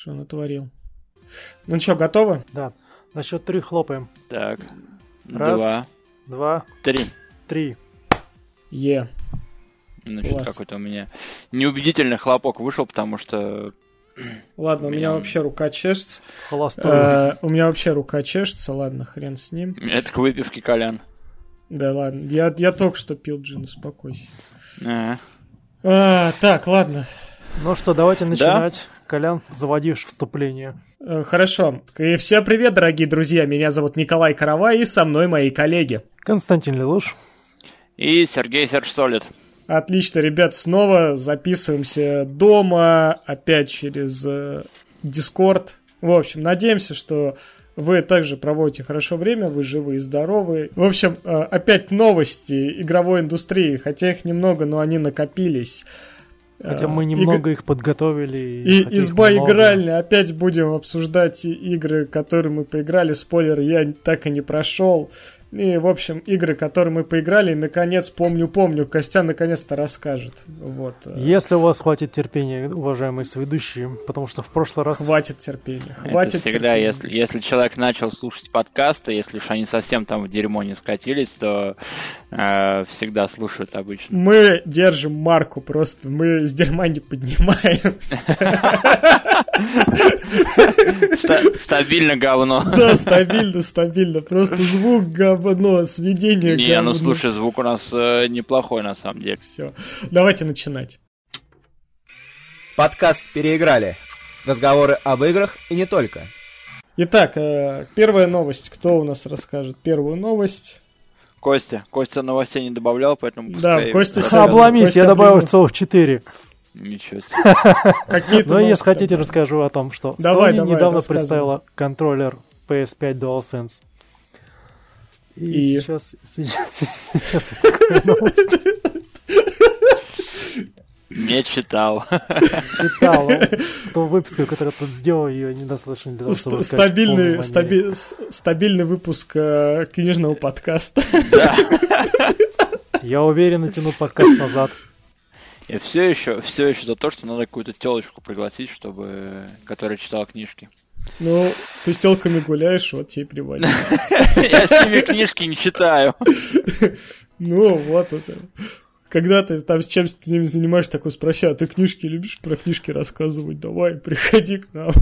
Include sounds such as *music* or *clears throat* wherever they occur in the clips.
Что натворил? Ну что, готово? Да. На счет три хлопаем. Так. Раз. Два. Два, Три. три. Е. Ну, Класс. какой-то у меня неубедительный хлопок вышел, потому что... Ладно, у меня Меня- вообще рука чешется. Холостой. Э, У меня вообще рука чешется, ладно, хрен с ним. Это к выпивке, Колян. Да ладно, я, я только что пил джин, успокойся. А, А, так, ладно. Ну что, давайте начинать. Колян, заводишь вступление. Э, Хорошо. И всем привет, дорогие друзья. Меня зовут Николай Каравай, и со мной мои коллеги. Константин Лелуш. И Сергей Серж Солид. Отлично, ребят, снова записываемся дома, опять через э, Discord. В общем, надеемся, что вы также проводите хорошо время, вы живы и здоровы. В общем, э, опять новости игровой индустрии, хотя их немного, но они накопились. Хотя мы иг- немного их подготовили. И их изба много. игральня. Опять будем обсуждать и- игры, которые мы поиграли. Спойлер, я так и не прошел. И, в общем, игры, которые мы поиграли, наконец, помню-помню, Костян наконец-то расскажет. Вот. э, Если у вас хватит терпения, уважаемые соведущие, потому что в прошлый раз... Хватит терпения. Хватит Это всегда, терпения. если, если человек начал слушать подкасты, если уж они совсем там в дерьмо не скатились, то э, всегда слушают обычно. Мы держим марку просто, мы с дерьма не поднимаем. Ста- Стабильно говно. Да, стабильно, стабильно. Просто звук говно, сведение Не, ну слушай, звук у нас э, неплохой на самом деле. Все, давайте начинать. Подкаст «Переиграли». Разговоры об играх и не только. Итак, э, первая новость. Кто у нас расскажет первую новость? Костя, Костя новостей не добавлял, поэтому Да, пускай... Костя расскажет. Обломись, Костя я добавил обломился. целых четыре. Ничего себе. *laughs* Какие-то Но новости если хотите, расскажу о том, что Давай, Sony давай, недавно представила контроллер PS5 DualSense. И, И? сейчас... Сейчас... сейчас *laughs* Не читал. читал. *laughs* Ту выпуску, которую я тут сделал, ее недостаточно для того, чтобы Стабильный, стаби- стабильный выпуск э, книжного подкаста. *laughs* Да. Я уверен, натяну подкаст назад. Я все еще, все еще за то, что надо какую-то телочку пригласить, чтобы, которая читала книжки. Ну, ты с телками гуляешь, вот тебе и приводит. *laughs* Я с ними книжки не читаю. Ну, вот это. Когда ты там с чем с ними занимаешься, такой спроси, а ты книжки любишь про книжки рассказывать? Давай, приходи к нам.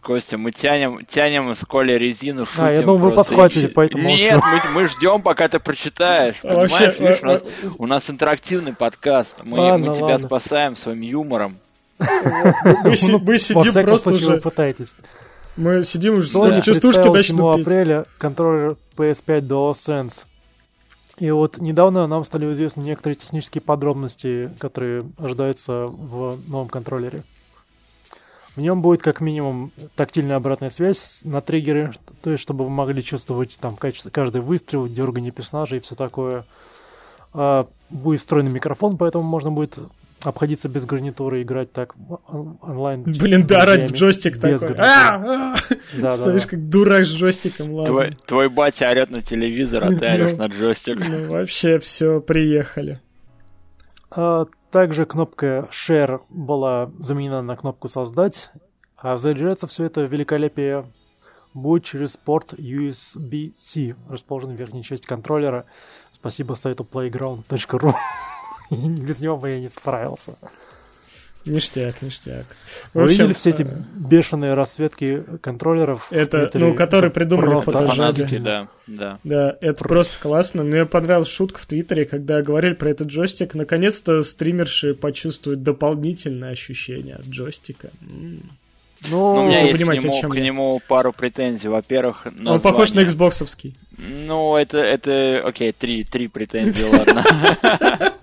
Костя, мы тянем, тянем с Коли резину, шутим. А, я думал, вы подхватите, поэтому Нет, мы, мы ждем, пока ты прочитаешь. А Понимаешь, вообще, видишь, у а, нас, а, у нас интерактивный подкаст. Мы, Ладно, мы тебя ладно. спасаем своим юмором. Мы, си- Ну, мы сидим просто уже, пытаетесь. мы сидим уже, Sony частушки представила 7 начнут петь. апреля контроллер PS5 DualSense. И вот недавно нам стали известны некоторые технические подробности, которые ожидаются в новом контроллере. В нем будет как минимум тактильная обратная связь на триггеры, то есть чтобы вы могли чувствовать там качество, каждый выстрел, дергание персонажа и все такое. А, будет встроенный микрофон, поэтому можно будет обходиться без гарнитуры, играть так онлайн. Блин, да, орать в джойстик без такой. А, а! Да. как дурак с джойстиком, ладно. Твой, твой батя орет на телевизор, а ты орешь Ну. на джойстик. Ну, вообще все, приехали. А, Также кнопка Share была заменена на кнопку Создать, а заряжаться все это великолепие будет через порт USB-C, расположенный в верхней части контроллера. Спасибо сайту playground.ru. *laughs* Без него бы я не справился. Ништяк, ништяк. В Вы общем, видели все эти э, бешеные расцветки контроллеров? Это, Твиттере? ну, которые придумали фотожабы. Да, да. Да, это просто классно. Мне понравилась шутка в Твиттере, когда говорили про этот джойстик. Наконец-то стримерши почувствуют дополнительное ощущение от джойстика. М. Ну, у Ну, меня есть понимаете, к, о нему, чем к нему пару претензий. Во-первых, Он похож на название. Xboxовский. Ну, это, это, окей, три, три претензии, ладно. *laughs*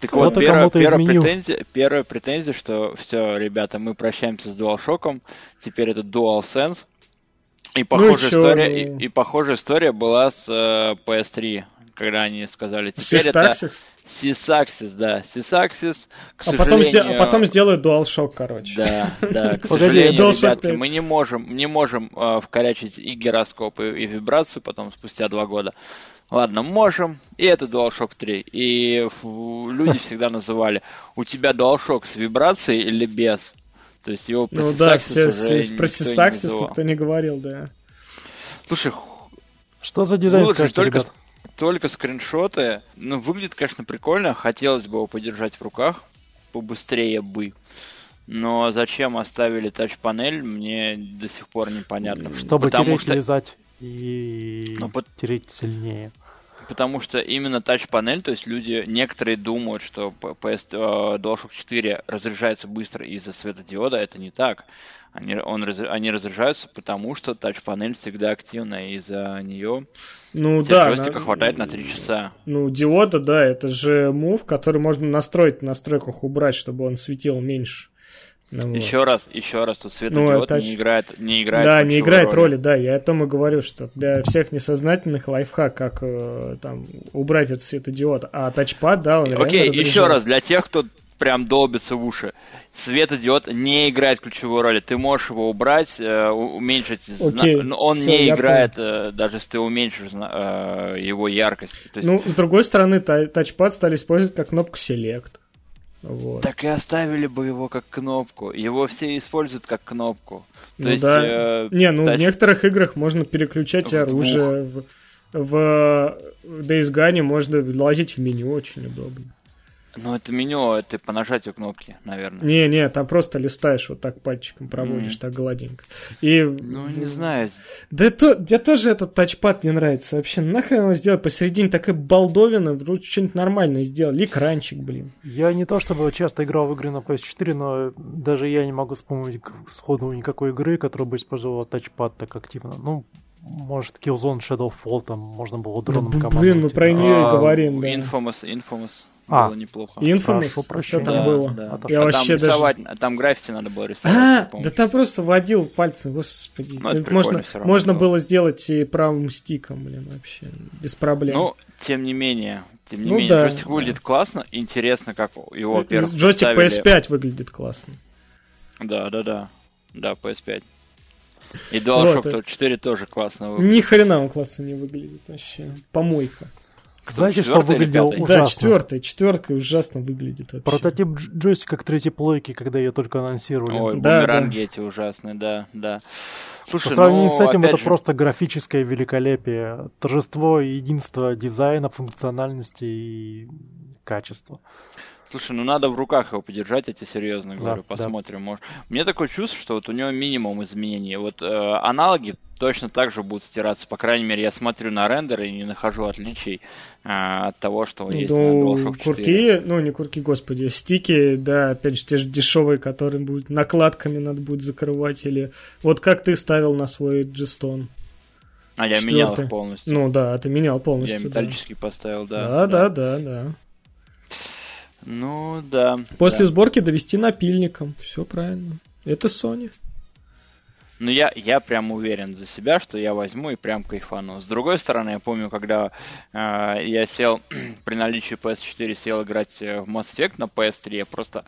Так вот, первая, претензия, первая претензия, что все, ребята, мы прощаемся с DualShock, теперь это DualSense. И похожая, чё, история, ну. и, и похожая история была с э, PS3, когда они сказали, теперь это Systaxis. Sysaxis, да, Sysaxis, к А потом, сде- сожалению... а потом сделают DualShock, короче. Да, да, к сожалению, DualShock ребятки, 5. мы не можем, не можем э, вкорячить и гироскоп, и, и вибрацию потом, спустя два года. Ладно, можем, и это DualShock 3. И люди *laughs* всегда называли, у тебя DualShock с вибрацией или без? То есть его про ну, да, все, уже про Сисаксис никто, никто не говорил, да. Слушай, что за дизайн слушай, скажете, только, ребят? только скриншоты. Ну, выглядит, конечно, прикольно. Хотелось бы его подержать в руках побыстрее бы. Но зачем оставили тач-панель, мне до сих пор непонятно. Чтобы Потому тереть, что... лизать и ну, под... тереть сильнее. Потому что именно тач-панель, то есть люди, некоторые думают, что PS э, DualShock 4 разряжается быстро из-за светодиода, это не так. Они, он, они разряжаются, потому что тач-панель всегда активная, и из-за нее ну, да, джойстика на... хватает на 3 часа. Ну, диода, да, это же мув, который можно настроить в настройках убрать, чтобы он светил меньше. Ну, еще вот. раз, еще раз, тут светодиод ну, не играет, не играет. Да, не играет роли. роли, да. Я о том и говорю, что для всех несознательных лайфхак, как э, там убрать этот светодиод, а тачпад, да, он Окей, еще раз для тех, кто прям долбится в уши. Светодиод не играет ключевой роли. Ты можешь его убрать, э, уменьшить, okay, но он все, не играет, э, даже если ты уменьшишь э, его яркость. есть... Ну, с другой стороны, тачпад стали использовать как кнопку Select. Вот. Так и оставили бы его как кнопку. Его все используют как кнопку. То ну есть, да. Э, не, ну тач... в некоторых играх можно переключать в оружие. В, в Days Gone можно лазить в меню очень удобно. Ну, это меню, это по нажатию кнопки, наверное. Не-не, там просто листаешь вот так пальчиком, проводишь mm. так гладенько. И... Ну, не знаю. Да это, мне тоже этот тачпад не нравится вообще. Нахрен его сделать посередине такая балдовина, вроде что-нибудь нормальное сделал. Экранчик, блин. Я не то чтобы часто играл в игры на PS4, но даже я не могу вспомнить сходу никакой игры, которая бы использовала тачпад так активно. Ну, может, Killzone Shadowfall, там можно было дроном да, Блин, мы про нее а, говорим, да. Infamous, Infamous а, было неплохо. Infamous? Что там да, было? Да. Я а вообще там рисовать, даже... там граффити надо было рисовать. А, да там просто водил пальцем, господи. Ну, можно можно было сделать и правым стиком, блин, вообще, без проблем. Ну, тем не менее, тем не ну, менее, да, джойстик да. выглядит классно, интересно, как его, во-первых, Джойстик PS5 выглядит классно. Да, да, да. Да, PS5. И DualShock вот, 4 тоже классно выглядит. Ни хрена он классно не выглядит вообще. Помойка. Знаете, что выглядело ужасно? Да, четвертая, четверка ужасно выглядит вообще. Прототип джойстика к третьей плойке, когда ее только анонсировали. Ой, да, бумеранги да. эти ужасные, да, да. Слушай, По сравнению ну, с этим это же... просто графическое великолепие, торжество единства дизайна, функциональности и качества. Слушай, ну надо в руках его подержать, я тебе серьезно говорю, да, посмотрим. Да. Может. Мне такое чувство, что вот у него минимум изменений. Вот э, аналоги точно так же будут стираться. По крайней мере, я смотрю на рендер и не нахожу отличий э, от того, что есть ну, на DualShock 4. Курки, ну не курки, господи, стики, да, опять же, те же дешевые, которые будут накладками надо будет закрывать, или вот как ты ставил на свой G-Stone. А я Четвертый. менял их полностью. Ну да, ты менял полностью. Я металлический да. поставил, да. Да, да, да, да. да. Ну, да. После да. сборки довести напильником. Все правильно. Это Sony. Ну, я, я прям уверен за себя, что я возьму и прям кайфану. С другой стороны, я помню, когда э, я сел, *clears throat* при наличии PS4 сел играть э, в Mass Effect на PS3, я просто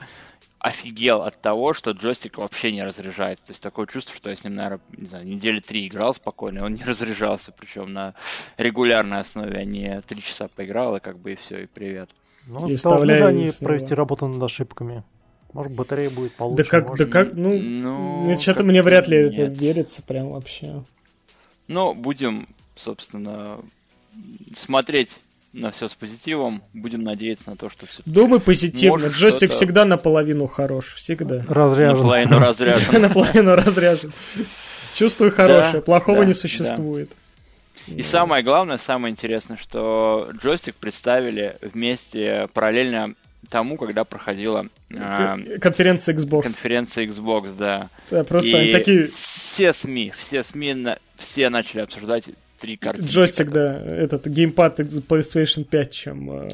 офигел от того, что джойстик вообще не разряжается. То есть такое чувство, что я с ним, наверное, не знаю, недели три играл спокойно, он не *laughs* разряжался, причем на регулярной основе, а не три часа поиграл, и как бы и все, и привет. Ну, и должны же они провести работу над ошибками. Может, батарея будет получше. Да как, может... да как, ну, ну что-то мне вряд ли нет. это верится прям вообще. Ну, будем, собственно, смотреть на все с позитивом. Будем надеяться на то, что все. Думай позитивно. Джойстик всегда наполовину хорош. Всегда. Разряжен. Наполовину *laughs* разряжен. Наполовину разряжен. Чувствую хорошее. Плохого не существует. И самое главное, самое интересное, что джойстик представили вместе параллельно тому, когда проходила э, конференция Xbox. Конференция Xbox, да. Да, просто и такие... все СМИ, все СМИ, на... все начали обсуждать три картинки. Джойстик, да, этот геймпад PlayStation 5, чем э,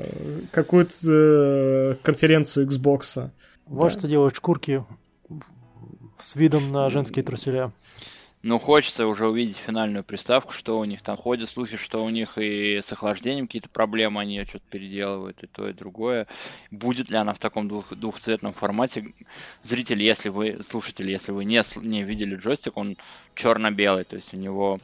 какую-то э, конференцию Xbox. Вот да. что делают шкурки с видом на женские труселя. Ну, хочется уже увидеть финальную приставку, что у них там ходят слухи, что у них и с охлаждением какие-то проблемы, они ее что-то переделывают, и то, и другое. Будет ли она в таком двух, двухцветном формате? Зрители, если вы, слушатели, если вы не, не видели джойстик, он черно-белый, то есть у него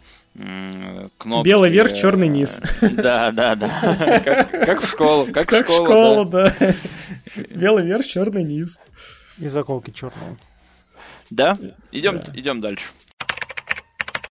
кнопки... Белый верх, черный низ. Да, да, да. *laughs* Как, в школу. Как, в школу, да. Белый верх, черный низ. И заколки черные. Да? Идем, идем дальше.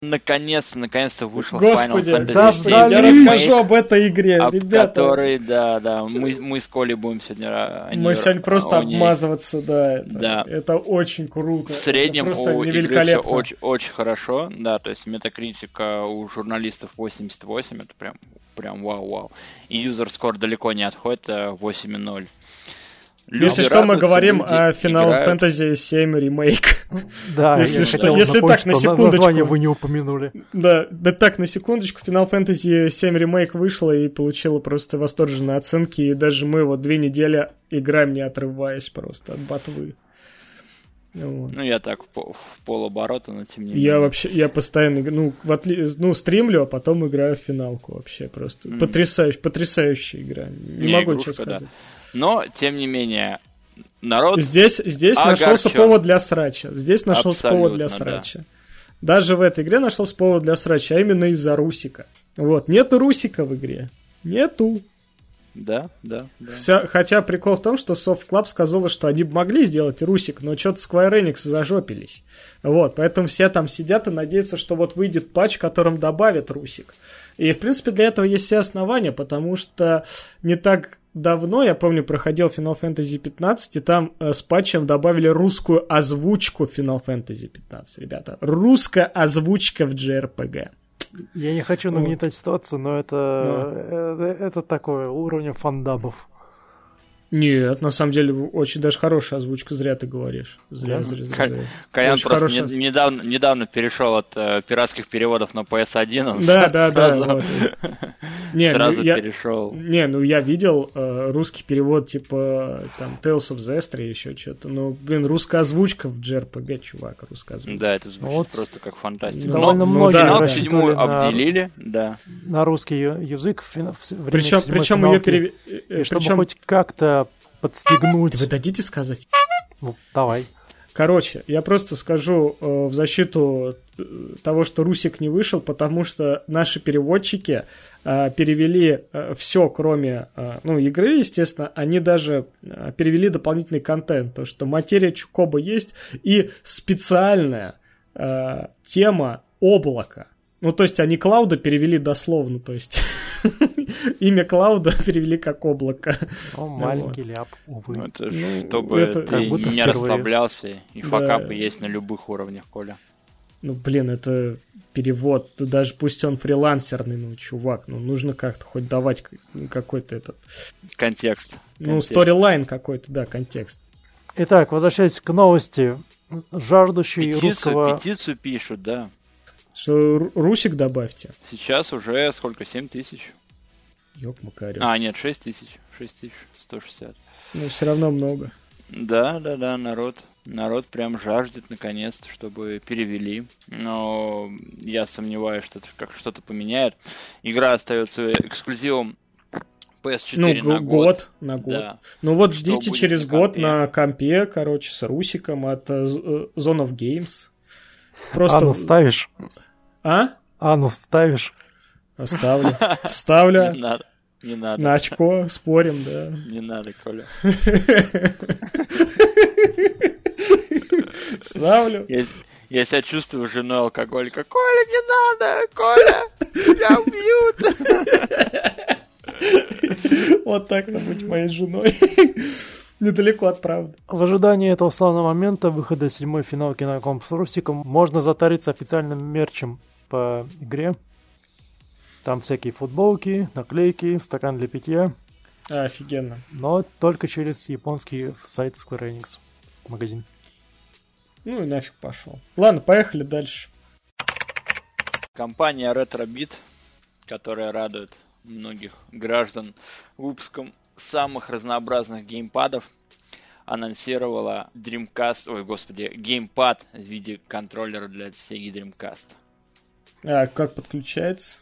Наконец, наконец-то вышел Господи, Final Fantasy да, 7 да, я расскажу об этой игре, об ребята. Который, да, да, мы, мы с Колей будем сегодня... Мы сегодня просто ней. обмазываться, да. Это, да. Это очень круто. В среднем это просто у игры все очень, очень хорошо, да, то есть метакритика у журналистов 88, это прям, прям вау-вау. И юзер скоро далеко не отходит, 8.0. Люди если что, мы говорим о Final играют. Fantasy 7 ремейк. *laughs* Да, если что, если напомнить, так на секундочку. вы не упомянули. Да, да так на секундочку, Final Fantasy 7 ремейк вышла и получила просто восторженные оценки, и даже мы вот две недели играем не отрываясь просто от ботвы. Вот. Ну, я так в, в полоборота, но тем не менее. Я вообще, я постоянно, ну, в отли... ну, стримлю, а потом играю в финалку вообще просто. Mm. Потрясающая, потрясающая игра. Не, не могу игрушка, ничего сказать. Да. Но, тем не менее, народ Здесь, здесь нашелся повод для срача. Здесь нашелся повод для срача. Да. Даже в этой игре нашелся повод для срача, а именно из-за Русика. Вот, нету Русика в игре. Нету. Да, да, да. Вся, хотя прикол в том, что Soft Club сказала, что они могли сделать Русик, но что-то Square Enix зажопились. Вот, поэтому все там сидят и надеются, что вот выйдет патч, которым добавят Русик. И, в принципе, для этого есть все основания, потому что не так давно, я помню, проходил Final Fantasy 15, и там э, с патчем добавили русскую озвучку Final Fantasy 15, ребята. Русская озвучка в JRPG. Я не хочу нагнетать вот. ситуацию, но это, но. это, это такое уровня фандабов. Нет, на самом деле очень даже хорошая озвучка, зря ты говоришь. Зря, да? зря, зря. Колян просто хорошая... не, недавно, недавно перешел от э, пиратских переводов на PS1. Он да, да, сразу, да. Вот. *laughs* Не, сразу ну, перешел. Не, ну я видел э, русский перевод типа там Tales of Zestra еще что-то. Ну, блин, русская озвучка в JRPG, чувак, русская озвучка. Да, это звучит вот. просто как фантастика. Довольно Но, многие ну, да, седьмую на... обделили, да. На русский язык. В, в причем причем ее перевели... Чтобы причем... хоть как-то подстегнуть. Вы дадите сказать? Ну, давай. Короче, я просто скажу э, в защиту э, того, что Русик не вышел, потому что наши переводчики э, перевели э, все, кроме э, ну, игры, естественно, они даже э, перевели дополнительный контент, то что материя Чукоба есть и специальная э, тема облака. Ну, то есть они Клауда перевели дословно, то есть *laughs* имя Клауда *laughs* перевели как облако. О, маленький ляп, увы. Ну, это ну, чтобы это... ты не впервые. расслаблялся, и да. факапы есть на любых уровнях, Коля. Ну, блин, это перевод, даже пусть он фрилансерный, ну, чувак, ну, нужно как-то хоть давать какой-то этот... Контекст. Ну, сторилайн какой-то, да, контекст. Итак, возвращаясь к новости, жаждущий петицию, русского... Петицию пишут, да. Что Русик добавьте. Сейчас уже сколько? 7 тысяч? Ёк, Макарев. А, нет, 6 тысяч. 6 тысяч 160. Ну, все равно много. Да, да, да, народ. Народ прям жаждет наконец-то, чтобы перевели. Но я сомневаюсь, что это как что-то поменяет. Игра остается эксклюзивом PS4 ну, на год. год. На год. Да. Ну вот ждите через на год на компе, короче, с Русиком от uh, Zone of Games. Просто... Анну ставишь? А? Анну ставишь? Ставлю. Ставлю. Не надо. Не надо. На очко спорим, да. Не надо, Коля. Ставлю. Я, я себя чувствую женой алкоголика. Коля, не надо! Коля! Тебя убьют! Вот так надо быть моей женой. Недалеко от правды. В ожидании этого славного момента выхода седьмой финалки на комп с Русиком можно затариться официальным мерчем по игре. Там всякие футболки, наклейки, стакан для питья. А, офигенно. Но только через японский сайт Square Enix магазин. Ну и нафиг пошел. Ладно, поехали дальше. Компания RetroBit, которая радует многих граждан выпуском самых разнообразных геймпадов, анонсировала Dreamcast, ой, господи, геймпад в виде контроллера для Sega Dreamcast. А как подключается?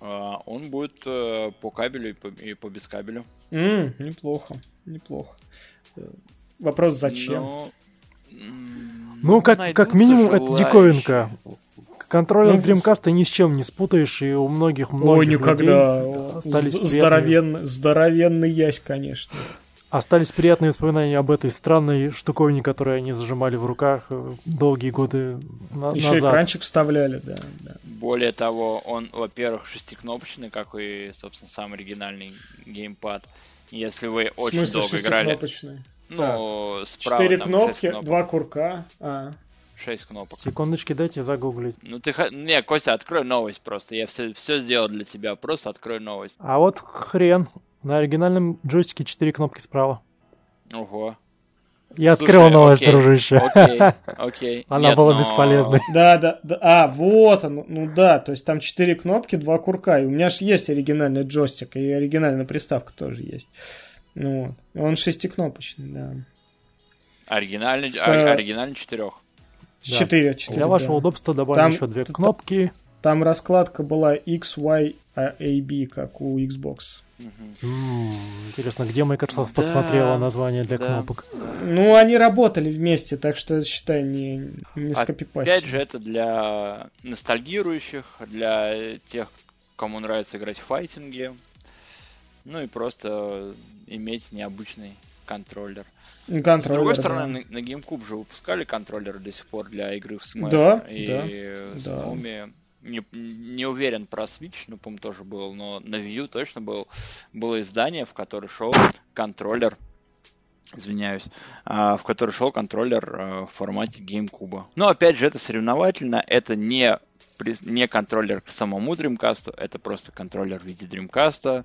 А, он будет э, по кабелю и по, и по бескабелю. М, неплохо, неплохо. Э, Вопрос зачем? Но, Ну, как, найдутся как минимум, это желающие. диковинка. Контроллер Ну, Dreamcast ты ни с чем не спутаешь, и у многих Ой, многих никогда. людей остались З- приятные, Здоровенный, здоровенный ясь, конечно. Остались приятные воспоминания об этой странной штуковине, которую они зажимали в руках э, долгие годы на- Еще назад. экранчик вставляли, да. да. Более того, он, во-первых, шестикнопочный, как и, собственно, сам оригинальный геймпад. Если вы В очень смысле долго играли, ну, справа Четыре там кнопки, кнопок. два курка. А. Шесть кнопок. Секундочки, дайте загуглить. Ну ты... ха- Не, Костя, открой новость просто. Я все, все сделал для тебя. Просто открой новость. А вот хрен. На оригинальном джойстике четыре кнопки справа. Ого. Я Слушай, открыл новость, окей, дружище. Окей, *laughs* окей. Она Нет, была но- бесполезной. Да, да, да. А, вот он. Ну да, то есть там четыре кнопки, два курка. И у меня же есть оригинальный джойстик, и оригинальная приставка тоже есть. Ну вот. Он шестикнопочный, да. Оригинальный, С- ор- оригинальный четырех. Да. Четыре, четыре. Для вашего да. удобства добавим Там- еще две кнопки. Там раскладка была X, Y, а, A, B, как у Xbox. Интересно, где Microsoft Да, посмотрела название для да. кнопок? Ну, они работали вместе, так что, считай, не, не скопипастили. Опять же, это для ностальгирующих, для тех, кому нравится играть в файтинге. Ну и просто иметь необычный контроллер. Ну, С контроллер, другой да. стороны, на, на GameCube же выпускали контроллеры до сих пор для игры в Smash. Да, и да, с да. Не, не уверен про Switch, ну, по-моему, тоже был, но на U точно был, было издание, в которое шел контроллер, извиняюсь, а, в который шел контроллер а, в формате GameCube. Но, опять же, это соревновательно, это не, не контроллер к самому Dreamcast, это просто контроллер в виде Dreamcast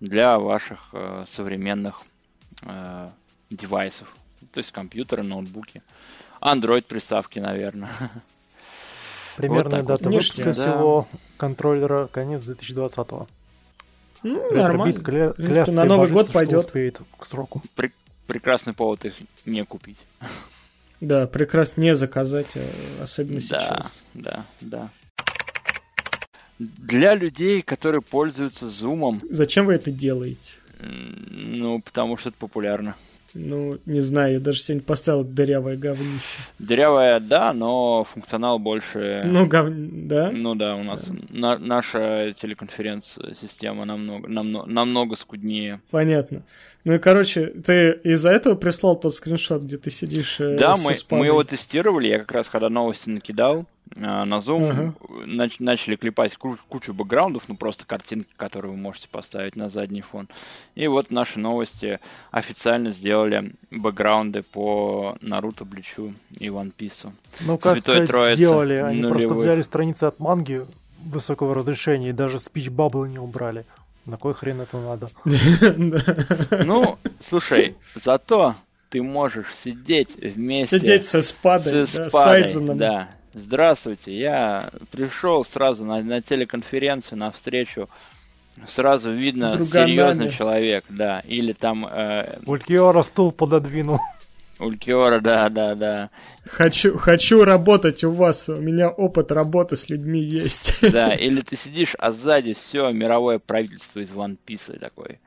для ваших а, современных а, девайсов. То есть компьютеры, ноутбуки. Android приставки, наверное. *laughs* Примерная вот. дата Ништяк, выпуска да. всего контроллера конец 2020-го. Ну, нормально. Ретробит кля- В принципе, на Новый божиться, год пойдет. успеет к сроку. Прекрасный повод их не купить. Да, прекрасно не заказать, а особенно Да, сейчас. да, да. Для людей, которые пользуются зумом, Зачем вы это делаете? ну, потому что это популярно. Ну, не знаю, я даже сегодня поставил дырявое говнище. Дырявая, да, но функционал больше... Ну, гов... да? Ну да, у нас на- наша телеконференц-система намного, намного, намного скуднее. Понятно. Ну и, короче, ты из-за этого прислал тот скриншот, где ты сидишь э, Да, мы, мы его тестировали, я как раз когда новости накидал на Zoom, Ага. нач- начали клепать ку- кучу бэкграундов, ну просто картинки, которые вы можете поставить на задний фон. И вот наши новости официально сделали бэкграунды по Наруто, Бличу и One Piece. Ну, как Святой сказать, Троице, сделали? Они просто нулевых. взяли страницы от манги высокого разрешения и даже спич бабблы не убрали. На кой хрен это надо? *laughs* Ну, слушай, зато ты можешь сидеть вместе Сидеть со спадой, с да, с Спадой, Айзеном. да. Здравствуйте, я пришел сразу на, на телеконференцию, на встречу. Сразу видно серьезный человек, да. Или там э, Улькиора стул пододвинул. Улькиора, да, да, да. Хочу, хочу работать у вас, у меня опыт работы с людьми есть. Да, или ты сидишь, а сзади все мировое правительство из One Piece такой.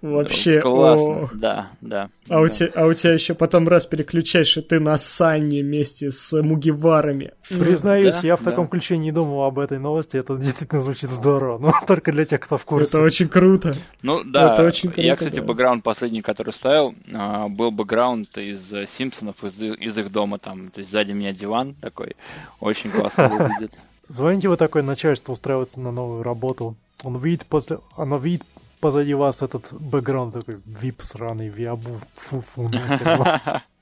Вообще, Классно, о. да, да. А у, да. тебя, а у тебя еще потом раз переключаешь, и ты на Санне вместе с Мугиварами. Признаюсь, да, я в да. таком ключе не думал об этой новости. Это действительно звучит здорово. Но *laughs* только для тех, кто в курсе. Это очень круто. Ну да, Это очень я, круто, кстати, да. бэкграунд последний, который ставил, а, был бэкграунд из э, Симпсонов, из, из их дома, там, то есть сзади меня диван такой, очень классно *laughs* выглядит. Звоните вы такое начальство устраиваться на новую работу. Он видит после... Оно видит позади вас этот бэкграунд такой вип сраный, виабу, фу-фу. нахер. *laughs*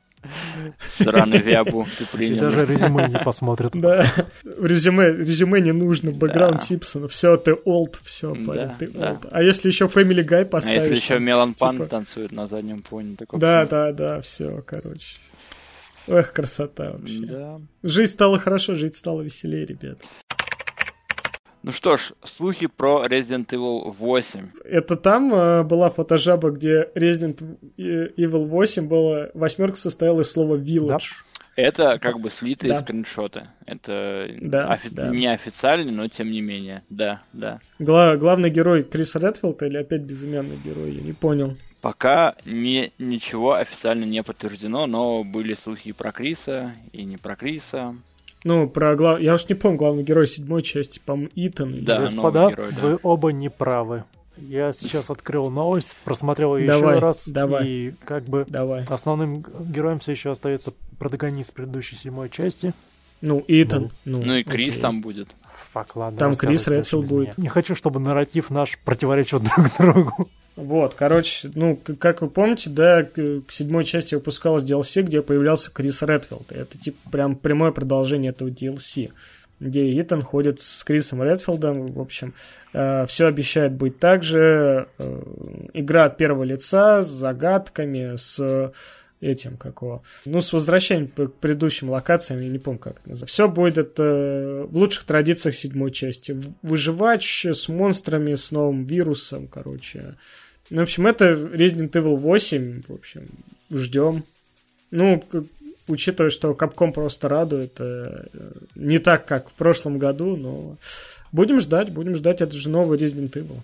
Сраный вябу, ты И принял. даже резюме не посмотрят. Да. Резюме, резюме не нужно, бэкграунд Да. Симпсонов. Все, ты олд, все, Да, ты да. олд. А если еще Family Guy А поставишь? если еще Мелан Пан типа- танцует на заднем фоне, такой. Да, да, да, все, короче. Эх, красота вообще. Да. Жизнь стала хорошо, жить стало веселее, ребят. Ну что ж, слухи про Resident Evil 8. Это там э, была фотожаба, где Resident Evil 8 была, восьмерка состояла из слова Village. Да. Это как бы слитые да. скриншоты. Это да, офи- да. неофициальный, но тем не менее. Да, да. Гла- главный герой Крис Редфилд или опять безымянный герой, я не понял. Пока не, ничего официально не подтверждено, но были слухи и про Криса, и не про Криса. Ну, про глав... Я уж не помню, главный герой седьмой части, по-моему, Итан. Да, Господа, герой, да. вы оба не правы. Я сейчас открыл новость, просмотрел ее давай, еще раз. Давай. И как бы давай. основным героем все еще остается протагонист предыдущей седьмой части. Ну, Итан. Ну, ну, ну и Крис окей. там будет. Фак, ладно. Там Крис Редфилд будет. Не хочу, чтобы нарратив наш противоречил друг другу. Вот, короче, ну, как вы помните, да, к седьмой части выпускалась DLC, где появлялся Крис Редфилд. Это, типа, прям прямое продолжение этого DLC где Итан ходит с Крисом Редфилдом. В общем, э, все обещает быть так же. Э, игра от первого лица с загадками, с этим, какого. Ну, с возвращением к предыдущим локациям, я не помню, как это называется. Все будет это в лучших традициях седьмой части. Выживач с монстрами, с новым вирусом, короче. Ну, в общем, это Resident Evil 8, в общем, ждем. Ну, учитывая, что Capcom просто радует, э, не так, как в прошлом году, но будем ждать, будем ждать, это же новый Resident Evil.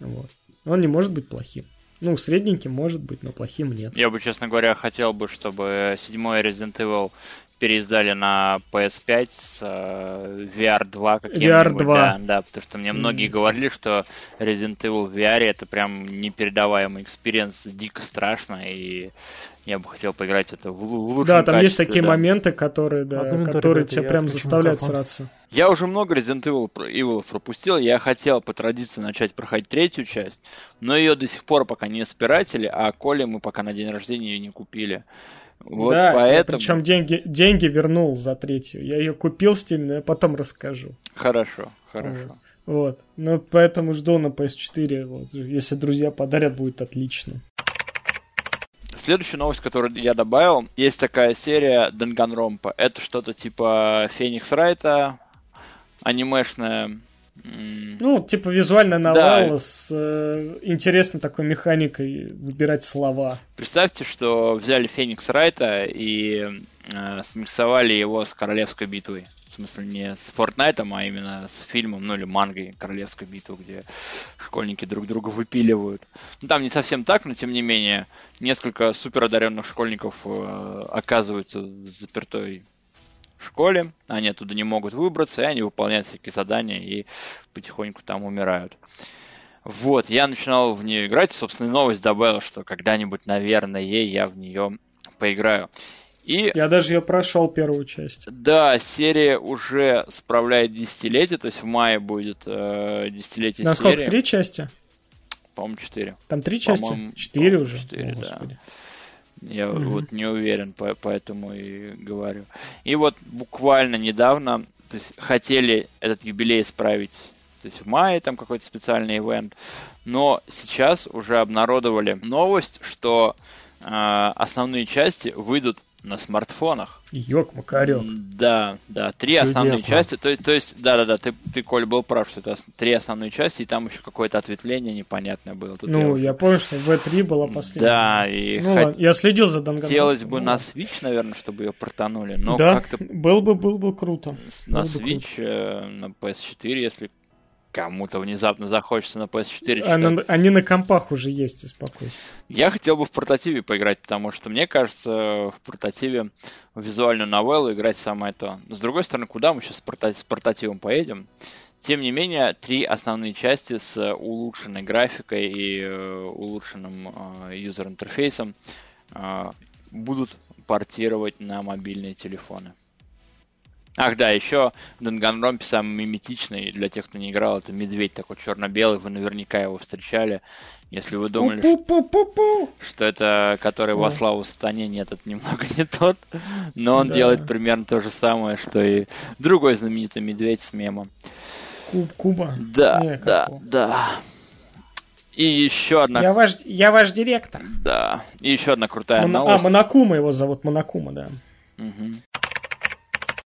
Вот. Он не может быть плохим. Ну, средненьким может быть, но плохим нет. Я бы, честно говоря, хотел бы, чтобы седьмой Resident Evil переиздали на PS5 с uh, VR 2 каким-нибудь. VR 2. Да, да, потому что мне многие mm. говорили, что Resident Evil в VR это прям непередаваемый experience, дико страшно, и я бы хотел поиграть это в, в лучшем Да, там есть такие да. моменты, которые, да, которые тебя прям заставляют сраться. Я уже много Resident Evil, Evil пропустил, я хотел по традиции начать проходить третью часть, но ее до сих пор пока не спиратили, а Коле мы пока на день рождения ее не купили. Вот да, поэтому... причем деньги, деньги вернул за третью. Я ее купил в Steam, но я потом расскажу. Хорошо, хорошо. Вот. вот. Ну, поэтому жду на PS4. Вот. Если друзья подарят, будет отлично. Следующая новость, которую я добавил, есть такая серия Данганромпа. Это что-то типа Феникс Райта, анимешная ну, типа визуальная новелла да. с э, интересной такой механикой выбирать слова. Представьте, что взяли Феникс Райта и э, смиксовали его с Королевской битвой. В смысле, не с Фортнайтом, а именно с фильмом, ну или мангой Королевской битвы, где школьники друг друга выпиливают. Ну, там не совсем так, но тем не менее, несколько суперодаренных школьников э, оказываются в запертой школе, они оттуда не могут выбраться, и они выполняют всякие задания и потихоньку там умирают. Вот, я начинал в нее играть, собственно, новость добавил, что когда-нибудь, наверное, я в нее поиграю. И... Я даже ее прошел первую часть. Да, серия уже справляет десятилетие, то есть в мае будет э, десятилетие Насколько, серии. три части? По-моему, четыре. Там три части? Четыре уже? Четыре, да. Господи. Я mm-hmm. вот не уверен, поэтому и говорю. И вот буквально недавно то есть, хотели этот юбилей исправить то есть в мае там какой-то специальный ивент, но сейчас уже обнародовали новость, что основные части выйдут на смартфонах. Ёк, Макарёк. Да, да, три Чудесно. основные части. То, то есть, да-да-да, ты, ты, Коль, был прав, что это три основные части, и там еще какое-то ответвление непонятное было. Тут ну, я, я помню, что V3 была последняя. Да, и... Ну, хот... я следил за Данганронпой. Хотелось бы ну, на Switch, наверное, чтобы ее протонули, но да, как-то... был бы, был бы круто. На был Switch, круто. Э, на PS4, если кому-то внезапно захочется на PS4 а на, они на компах уже есть, успокойся. Я хотел бы в портативе поиграть, потому что мне кажется, в портативе в визуальную новеллу играть самое то. Но с другой стороны, куда мы сейчас с, порта- с портативом поедем? Тем не менее, три основные части с улучшенной графикой и э, улучшенным э, юзер-интерфейсом э, будут портировать на мобильные телефоны. Ах да, еще Данганромпе самый миметичный, для тех, кто не играл, это медведь такой черно-белый, вы наверняка его встречали. Если вы думали, что, что это который во славу сатане, нет, это немного не тот. Но он да. делает примерно то же самое, что и другой знаменитый медведь с мемом. Куб Куба? Да, не, да, да. И еще одна... Я ваш, я ваш директор. Да. И еще одна крутая Мон... А, новость. А, Монакума его зовут, Монакума, да. Угу.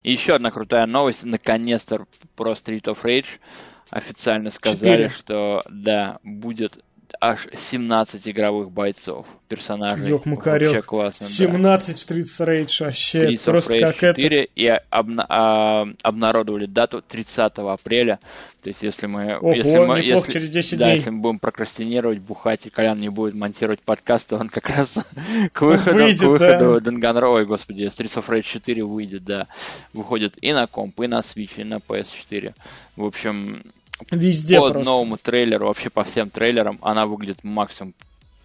И еще одна крутая новость, наконец-то про Street of Rage. официально сказали, Четыре. что да, будет аж 17 игровых бойцов, персонажей. Ёк-макарёк. Вообще классно, да. 17 Streets Rage вообще. Streets просто Rage как это. 4 и обна- а, обнародовали дату 30 апреля. То есть, если мы, Ого, если мы, если, через 10 да, дней. если мы будем прокрастинировать, бухать, и Колян не будет монтировать подкаст, то он как раз *laughs* к выходу, выйдет, к выходу да. Danganronpa, ой, господи, Streets of Rage 4 выйдет, да. Выходит и на комп, и на Switch, и на PS4. В общем, Везде по просто. новому трейлеру, вообще по всем трейлерам, она выглядит максимум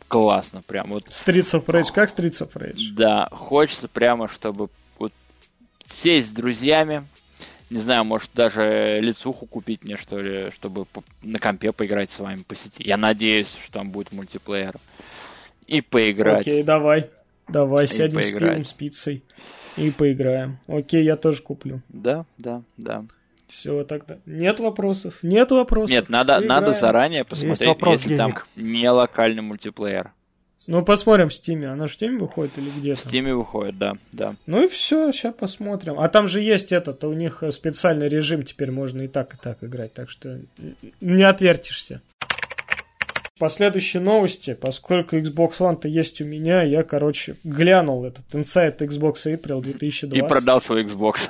классно. Прям вот Streets of Rage. Как Streets of Rage? да, хочется прямо, чтобы вот сесть с друзьями, не знаю, может даже лицуху купить мне, что ли, чтобы на компе поиграть с вами по сети. Я надеюсь, что там будет мультиплеер. И поиграть. Окей, давай. Давай, сядем с поиграть. пивом, с пиццей. И поиграем. Окей, я тоже куплю. Да, да, да. Все, тогда. Нет вопросов? Нет вопросов. Нет, надо, Играем. надо заранее посмотреть, вопрос если там денег. не локальный мультиплеер. Ну, посмотрим в Стиме. Она же в Стиме выходит или где В Стиме выходит, да, да. Ну и все, сейчас посмотрим. А там же есть этот, у них э, специальный режим, теперь можно и так, и так играть, так что не отвертишься. Последующие новости, поскольку Xbox One-то есть у меня, я, короче, глянул этот Inside Xbox April 2020. И продал свой Xbox.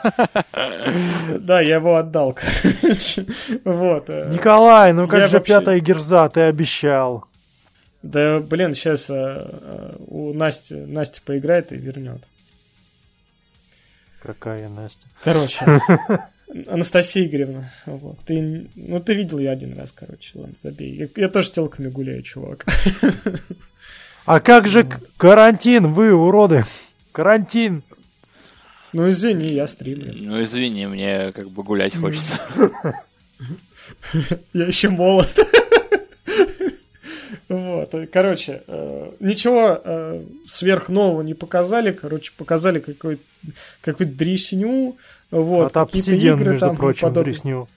*laughs* Да, я его отдал, короче. Вот. э, Николай, ну как Я же вообще- пятая герза, ты обещал. Да, блин, сейчас у Насти, Настя поиграет и вернет. Какая Настя? Короче, *laughs* Анастасия Игоревна, вот, ты, ну ты видел я один раз, короче, ладно, забей. Я, я тоже телками гуляю, чувак. *laughs* А как же к- карантин, вы, уроды? Карантин. Ну извини, я стримлю. Ну, извини, мне как бы гулять *laughs* хочется. Я еще молод. *laughs* Вот, короче, э, ничего э, сверхнового не показали, короче, показали какую-то дресню, вот, От Obsidian, игры между там прочим, подобные. дресню.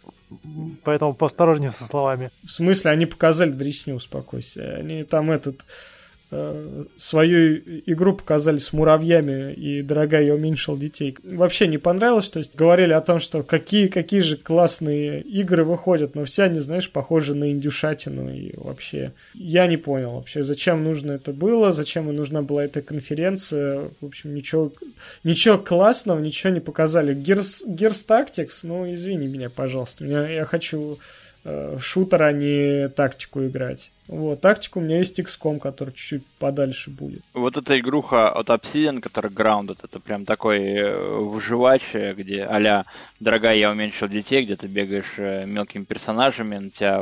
Поэтому поосторожнее со словами. В смысле, они показали дресню, успокойся. Они там этот свою игру показали с муравьями, и дорогая, я уменьшил детей. Вообще не понравилось, то есть говорили о том, что какие, какие же классные игры выходят, но все они, знаешь, похожи на индюшатину, и вообще я не понял вообще, зачем нужно это было, зачем и нужна была эта конференция, в общем, ничего, ничего классного, ничего не показали. Gears, Gears Tactics, ну, извини меня, пожалуйста, меня, я хочу э, шутер, а не тактику играть. Вот, тактику у меня есть XCOM, который чуть-чуть подальше будет. Вот эта игруха от Obsidian, которая Grounded, это прям такой э, выживач, э, где а «Дорогая, я уменьшил детей», где ты бегаешь мелкими персонажами, на тебя,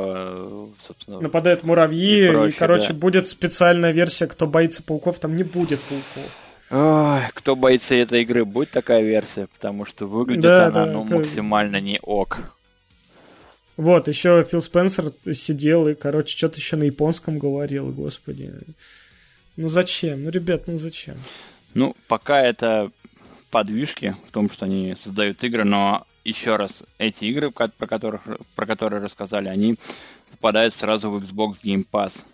собственно... Нападают муравьи, И и, прочее, короче, да. будет специальная версия, кто боится пауков, там не будет пауков. Ой, кто боится этой игры, будет такая версия, потому что выглядит Да, она да, ну, как- максимально не ок. Вот, еще Фил Спенсер сидел и, короче, что-то еще на японском говорил, господи. Ну зачем? Ну, ребят, ну зачем? Ну, пока это подвижки в том, что они создают игры, но еще раз, эти игры, про, которых, про которые рассказали, они попадают сразу в Xbox Game Pass.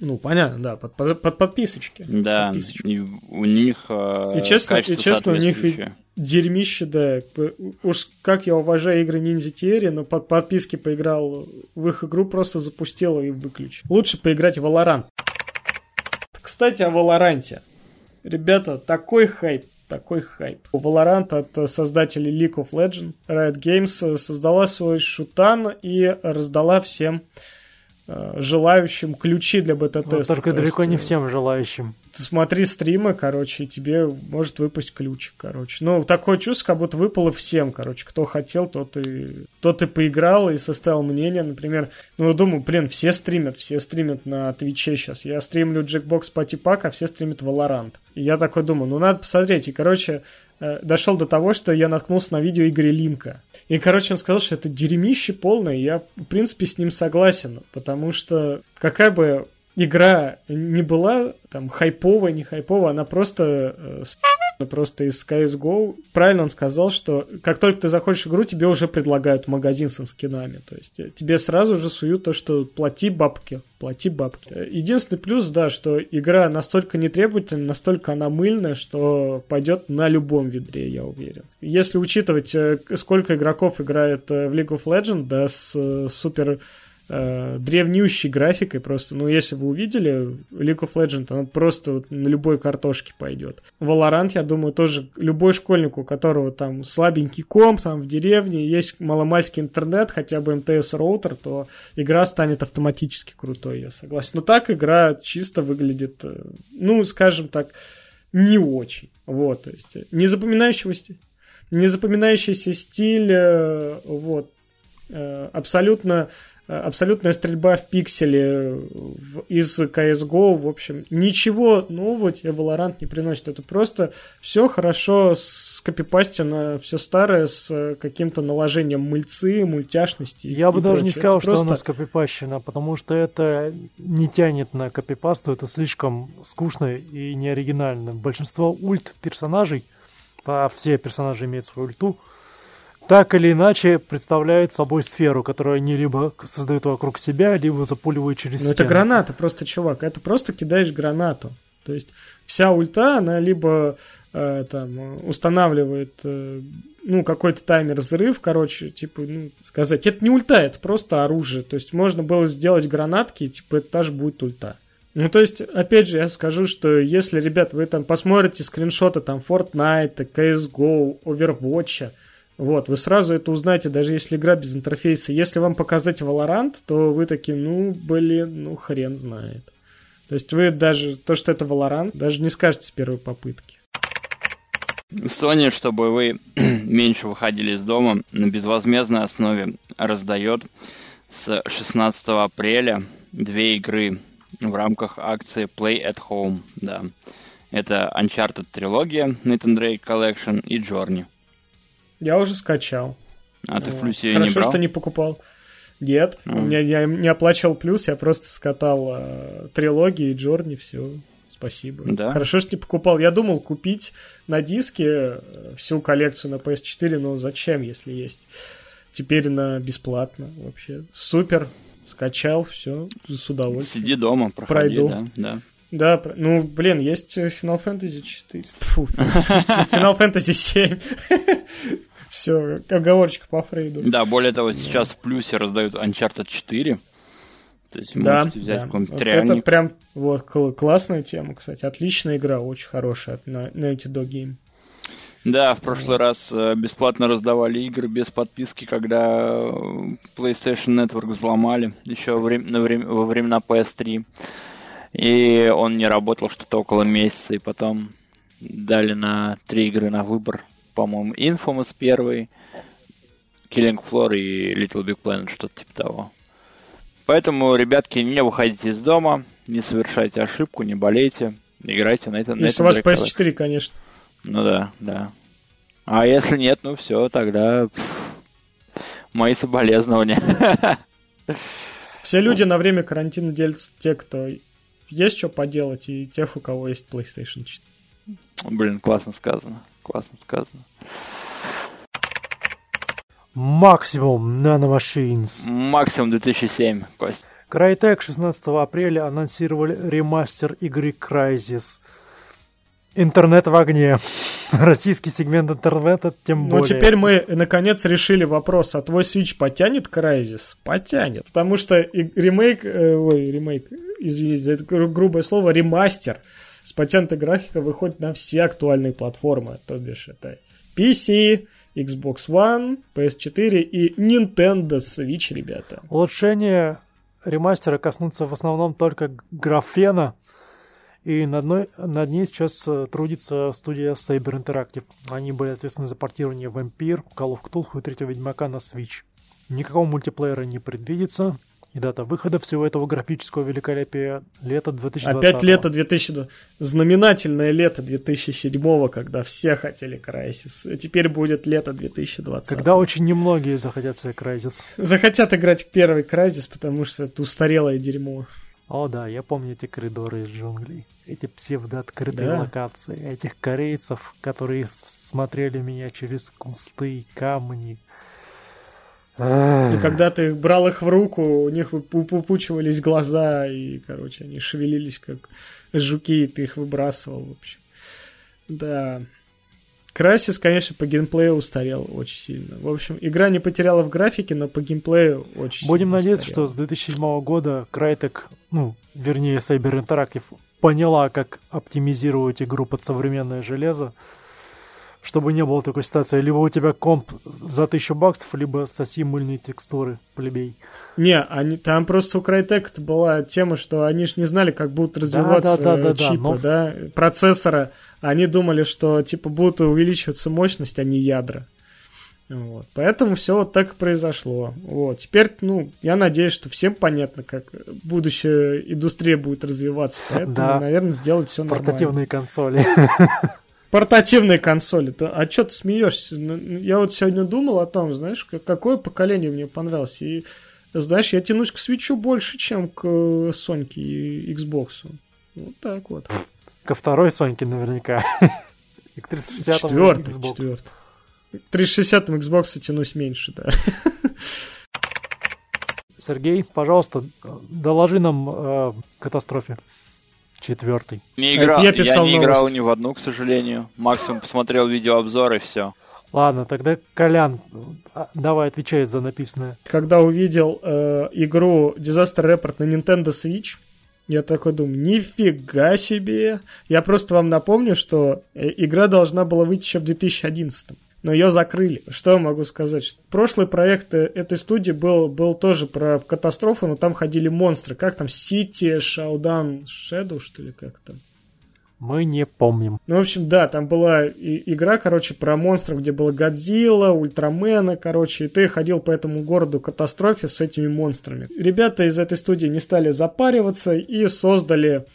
Ну, понятно, да, под, под- под подписочки. Да, Подписочки. и у них э, И честно, и честно, у них и. Дерьмище, да. Уж как я уважаю игры Ниндзя Терри, но под подписки поиграл в их игру, просто запустил и выключил. Лучше поиграть в Valorant. Кстати, о Валоранте. Ребята, такой хайп, такой хайп. Valorant от создателей League of Legends, Riot Games, создала свой шутан и раздала всем э, желающим ключи для бета-теста. Вот только То далеко есть, не э, всем желающим. Смотри стримы, короче, и тебе может выпасть ключик, короче. Ну, такое чувство, как будто выпало всем, короче. Кто хотел, тот и, тот и поиграл, и составил мнение, например. Ну, я думаю, блин, все стримят, все стримят на Твиче сейчас. Я стримлю Party Pack, а все стримят Valorant. И я такой думаю, ну, надо посмотреть. И, короче, э, дошел до того, что я наткнулся на видео Игоря Линка. И, короче, он сказал, что это дерьмище полное, и я, в принципе, с ним согласен, потому что какая бы игра не была там хайповая, не хайповая, она просто э, просто из CSGO. Правильно он сказал, что как только ты заходишь в игру, тебе уже предлагают магазин со скинами. То есть э, тебе сразу же суют то, что плати бабки, плати бабки. Единственный плюс, да, что игра настолько нетребовательна, настолько она мыльная, что пойдет на любом ведре, я уверен. Если учитывать, э, сколько игроков играет э, в League of Legends, да, с супер э, древнющей графикой просто. Ну, если вы увидели, League of Legends, она просто вот на любой картошке пойдет. Valorant, я думаю, тоже любой школьник, у которого там слабенький комп, там в деревне, есть маломальский интернет, хотя бы МТС-роутер, то игра станет автоматически крутой, я согласен. Но так игра чисто выглядит, э, ну, скажем так, не очень. Вот, то есть, не запоминающегося, не запоминающийся стиль, э, вот, э, абсолютно Э, абсолютная стрельба в пикселе из CSGO, в общем, ничего нового тебе Valorant не приносит. Это просто все хорошо скопипастено, все старое с каким-то наложением мыльцы, мультяшности. Я бы даже прочее. не сказал, это что просто... оно скопипащено, потому что это не тянет на копипасту, это слишком скучно и неоригинально. Большинство ульт персонажей, а все персонажи имеют свою ульту, так или иначе представляет собой сферу, которую они либо создают вокруг себя, либо запуливают через Ну это граната, просто, чувак, это просто кидаешь гранату. То есть вся ульта, она либо э, там устанавливает э, ну, какой-то таймер взрыв, короче, типа, ну, сказать, это не ульта, это просто оружие. То есть можно было сделать гранатки, и, типа, это тоже будет ульта. Ну, то есть, опять же, я скажу, что если, ребят, вы там посмотрите скриншоты там Fortnite, CSGO, Overwatch, вот, вы сразу это узнаете, даже если игра без интерфейса. Если вам показать Valorant, то вы такие, ну, блин, ну, хрен знает. То есть вы даже, то, что это Valorant, даже не скажете с первой попытки. Sony, чтобы вы *clears throat* меньше выходили из дома, на безвозмездной основе раздает с 16 апреля две игры в рамках акции Play at Home. Да. Это Uncharted трилогия, Nathan Drake Collection и Journey. Я уже скачал. А ты в плюсе Хорошо, не брал? что не покупал. Нет, А. у меня я не оплачивал плюс, я просто скатал э, трилогии Джорни, все. Спасибо. Да? Хорошо, что не покупал. Я думал купить на диске э, всю коллекцию на PS4, но зачем, если есть? Теперь на бесплатно вообще. Супер. Скачал, все, с удовольствием. Сиди дома, проходи, Пройду. да, да. Да, ну, блин, есть э, Final Fantasy 4. Фу, Final Fantasy 7. *laughs* Все, оговорочка по Фрейду. Да, более того, сейчас в плюсе раздают Uncharted 4. То есть Да, можете взять да. какой-нибудь Вот тряник. это прям вот кл- классная тема, кстати. Отличная игра, очень хорошая от На- Naughty Dog Game. Да, в прошлый раз э, бесплатно раздавали игры без подписки, когда э, PlayStation Network взломали еще во времена PS3. И он не работал что-то около месяца, и потом дали на три игры на выбор. По-моему, Infamous первый, Killing Floor и Little Big Planet, что-то типа того. Поэтому, ребятки, не выходите из дома, не совершайте ошибку, не болейте, играйте на это. на Если этом у вас Drake PS4, конечно. ну да, да. А если нет, ну все, тогда пф, мои соболезнования. *laughs* Все люди на время карантина делятся те, кто есть что поделать, и тех, у кого есть PlayStation 4. Блин, классно сказано. Классно сказано. Максимум Nanomachines. Максимум 2007, Кость. Crytek 16 апреля анонсировали ремастер игры Crysis. Интернет в огне. *laughs* Российский сегмент интернета тем Ну, более. теперь мы, наконец, решили вопрос, а твой Switch потянет Crysis? Потянет. Потому что ремейк, э, ой, ремейк, извините за это гру- грубое слово, ремастер с потянутой графикой выходит на все актуальные платформы, то бишь это PC, Xbox One, PS4 и Nintendo Switch, ребята. Улучшения ремастера коснутся в основном только графена, и над, одной- над ней сейчас э, трудится студия Saber Interactive. Они были ответственны за портирование Vampire, Call of Cthulhu и третьего Ведьмака на Switch. Никакого мультиплеера не предвидится, и дата выхода всего этого графического великолепия лето 2020. Опять лето 2000, знаменательное лето 2007, когда все хотели Crysis. Теперь будет лето 2020. Когда очень немногие захотят себе Crysis. Захотят играть в первый Crysis, потому что это устарелое дерьмо. О да, я помню эти коридоры из джунглей, эти псевдооткрытые Да. локации, этих корейцев, которые смотрели меня через кусты, камни. И когда ты брал их в руку, у них выпу- выпучивались глаза, и, короче, они шевелились как жуки, и ты их выбрасывал, в общем. Да. Красис, конечно, по геймплею устарел очень сильно. В общем, игра не потеряла в графике, но по геймплею очень Будем сильно надеяться, устарела. что с 2007 года Crytek, ну, вернее, Cyber Interactive, поняла, как оптимизировать игру под современное железо, чтобы не было такой ситуации. Либо у тебя комп за 1000 баксов, либо соси мыльные текстуры, плебей. Не, они, там просто у Crytek была тема, что они же не знали, как будут развиваться да, да, да, э, да, чипы, но- да, процессора. Они думали, что типа будут увеличиваться мощность, а не ядра. Вот. Поэтому все вот так и произошло. Вот. Теперь, ну, я надеюсь, что всем понятно, как будущая индустрия будет развиваться. *laughs* Поэтому, Да. наверное, сделать все нормально. Портативные консоли. *laughs* Портативные консоли. То- А что ты смеешься? Ну, Я вот сегодня думал о том, знаешь, как- какое поколение мне понравилось. И, знаешь, я тянусь к свечу больше, чем к э, Соньке и Xbox. Вот так вот. *laughs* Ко второй Соньке наверняка. И к 360 Четвертый, Xbox. четвертый. К 360 Xbox тянусь меньше, да. Сергей, пожалуйста, доложи нам э, катастрофе. Четвертый. Не А играл, это я я, писал не играл новость. ни в одну, к сожалению. Максимум посмотрел видеообзор и все. Ладно, тогда Колян, а, давай отвечай за написанное. Когда увидел э, игру Disaster Report на Nintendo Switch, я такой думаю, нифига себе. Я просто вам напомню, что э, игра должна была выйти еще в 2011 но ее закрыли. Что я могу сказать? Прошлый проект э, этой студии был, был тоже про катастрофу, но там ходили монстры. Как там? City, Showdown, Shadow, что ли, как там? Мы не помним. Ну, в общем, да, там была и- игра, короче, про монстров, где было Годзилла, Ультрамена, короче, и ты ходил по этому городу катастрофе с этими монстрами. Ребята из этой студии не стали запариваться и создали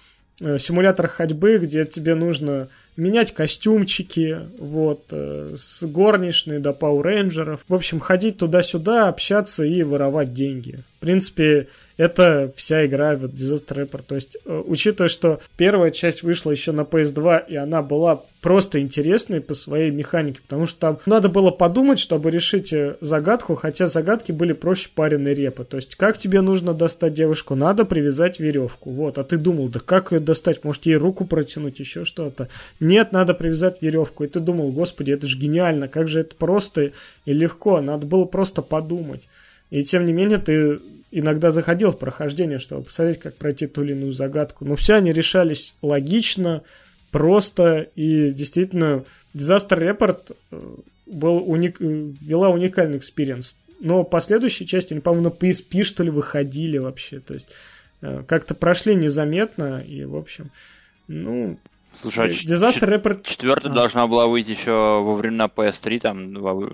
э, симулятор ходьбы, где тебе нужно менять костюмчики, вот, э, с горничной до пауэр-рейнджеров. В общем, ходить туда-сюда, общаться и воровать деньги. В принципе, это вся игра в Disaster Report. То есть, э, учитывая, что первая часть вышла еще на PS2, и она была просто интересной по своей механике, потому что там надо было подумать, чтобы решить э, загадку, хотя загадки были проще пареной репы. То есть, как тебе нужно достать девушку? Надо привязать веревку. Вот, а ты думал, да как ее достать? Может, ей руку протянуть, еще что-то? Нет, надо привязать веревку. И ты думал, господи, это же гениально, как же это просто и легко. Надо было просто подумать. И тем не менее, ты иногда заходил в прохождение, чтобы посмотреть, как пройти ту или иную загадку. Но все они решались логично, просто и действительно Disaster Report э, был уник... э, вела уникальный experience. Но последующие части, они, по-моему, на PSP, что ли, выходили вообще. То есть э, как-то прошли незаметно, и, в общем, ну, Слушай, а ч- Disaster Report... Четвертая А. должна была выйти еще во времена PS3, там, во-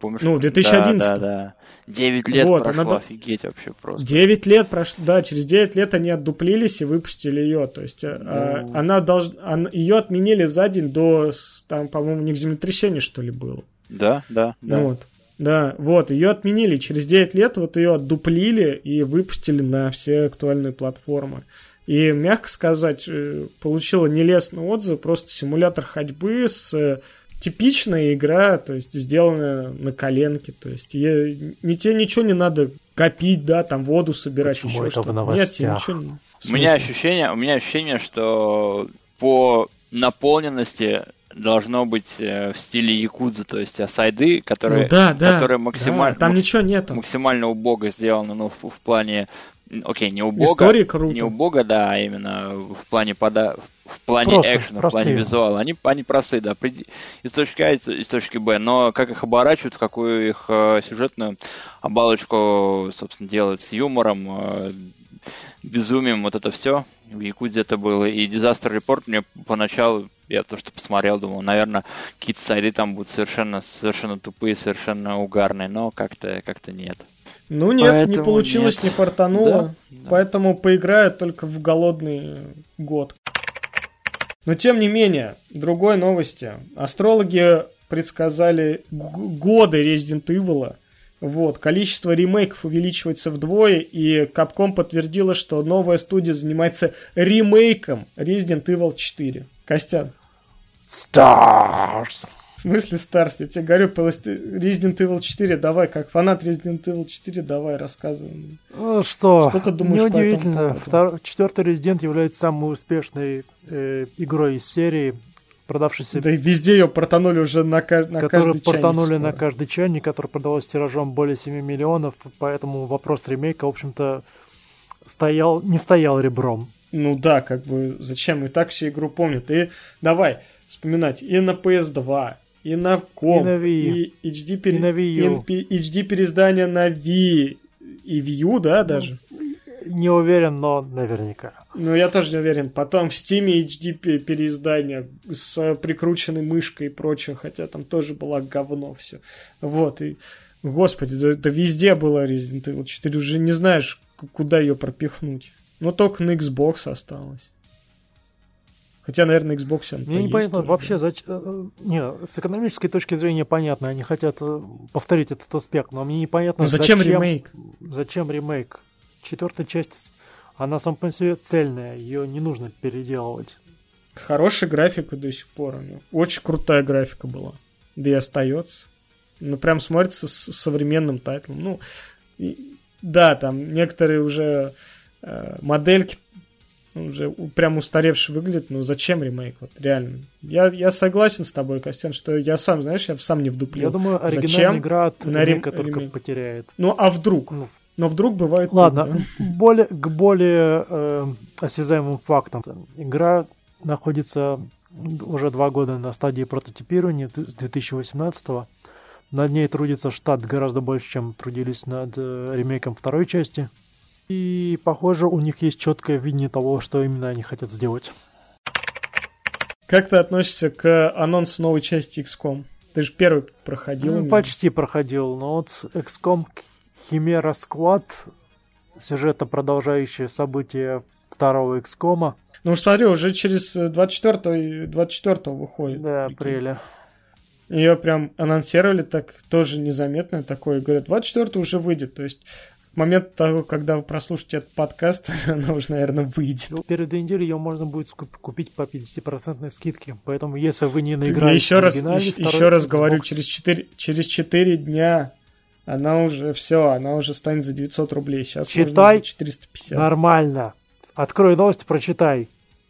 помнишь? Ну, в 2011. Да, да, да. 9 лет Вот, прошло, она офигеть вообще просто. 9 лет прошло, да, через 9 лет они отдуплились и выпустили ее. То есть э, а, Ну. она должна, ее отменили за день до, там, по-моему, у них землетрясение, что ли, было. Да, да, да. Вот. Да, вот, ее отменили. Через 9 лет вот ее отдуплили и выпустили на все актуальные платформы. И, мягко сказать, э, получила нелестный отзыв, просто симулятор ходьбы с э, типичная игра, то есть сделанная на коленке, то есть ей, не, тебе ничего не надо копить, да, там воду собирать, Почему еще что-то. Нет, тебе ничего не... У меня ощущение, у меня ощущение, что по наполненности должно быть э, в стиле якудза, то есть а сайды, которые, Ну да, да, которые да, максимально, там макс- ничего нету. максимально убого сделаны, ну, в, в плане, окей, не убого, Истории круто. не убого, да, а именно в плане пода, в плане Просто, экшена, в плане простые. визуала. Они, они простые, да, из точки А и из точки Б, но как их оборачивают, в какую их э, сюжетную обалочку, собственно, делают с юмором, э, безумием, вот это все. В Якудзе это было. И Disaster Report мне поначалу, я то, что посмотрел, думал, наверное, какие-то сайды там будут совершенно, совершенно тупые, совершенно угарные, но как-то как нет. Ну нет, не Поэтому получилось, нет. не фартануло. Да, да. Поэтому поиграют только в голодный год. Но тем не менее, другой новости. Астрологи предсказали годы Resident Evil. Вот, количество ремейков увеличивается вдвое, и Capcom подтвердила, что новая студия занимается ремейком Resident Evil 4. Костян. Stars. В смысле Stars? Я тебе говорю, Resident Evil 4, давай, как фанат Resident Evil 4, давай, рассказывай. Ну что, что ты думаешь неудивительно. Втор... Четвертый Resident является самой успешной э, игрой из серии, продавшейся... Да и везде ее портанули уже на, на каждый портанули чайник. на каждый чайник, который продавался тиражом более 7 миллионов, поэтому вопрос ремейка, в общем-то, стоял, не стоял ребром. Ну да, как бы зачем? И так всю игру помнят. И давай вспоминать и на PS2, и на ком, и, на Wii. и HD, пере... и на Wii и HD переиздание на Wii и U, да, даже? Не уверен, но наверняка. Ну, я тоже не уверен. Потом в Steam HD переиздание с прикрученной мышкой и прочее, хотя там тоже было говно все. Вот, и Господи, да, да везде было Resident Evil 4, уже не знаешь, куда ее пропихнуть. Ну, только на Xbox осталось. Хотя, наверное, Xbox он Мне непонятно тоже, вообще, да. зачем... Э, э, не, с экономической точки зрения понятно, они хотят э, повторить этот аспект, но мне непонятно, ну, зачем, зачем ремейк? Зачем ремейк? Четвертая часть, она сама по себе цельная, ее не нужно переделывать. Хорошая графика до сих пор. Ну, очень крутая графика была. Да и остается. Ну, прям смотрится с современным тайтлом. Ну, и, да, там некоторые уже э, модельки уже прям устаревший выглядит, ну зачем ремейк, вот реально. Я, я согласен с тобой, Костян, что я сам, знаешь, я сам не вдуплил. Я думаю, оригинальная зачем игра от на ремейка рем... только ремейк. потеряет. Ну, а вдруг? Ну. Но вдруг бывает... Ладно, да? более, к более э, осязаемым фактам. Игра находится уже два года на стадии прототипирования с 2018 -го. Над ней трудится штат гораздо больше, чем трудились над э, ремейком второй части. И, похоже, у них есть четкое видение того, что именно они хотят сделать. Как ты относишься к анонсу новой части XCOM? Ты же первый проходил. Ну, почти проходил, но вот XCOM Chimera Squad, сюжета, продолжающие события второго XCOM. Ну, смотри, уже через 24 24 выходит. Да, апреля. Ее прям анонсировали так тоже незаметно такое. Говорят, 24 уже выйдет. То есть момент того, когда вы прослушаете этот подкаст, *laughs* она уже, наверное, выйдет. Ну, перед неделей ее можно будет купить по 50% скидке. Поэтому, если вы не наиграете еще раз, еще, раз говорю, через 4, через 4 дня она уже все, она уже станет за 900 рублей. Сейчас Читай за 450. нормально. Открой новости, прочитай.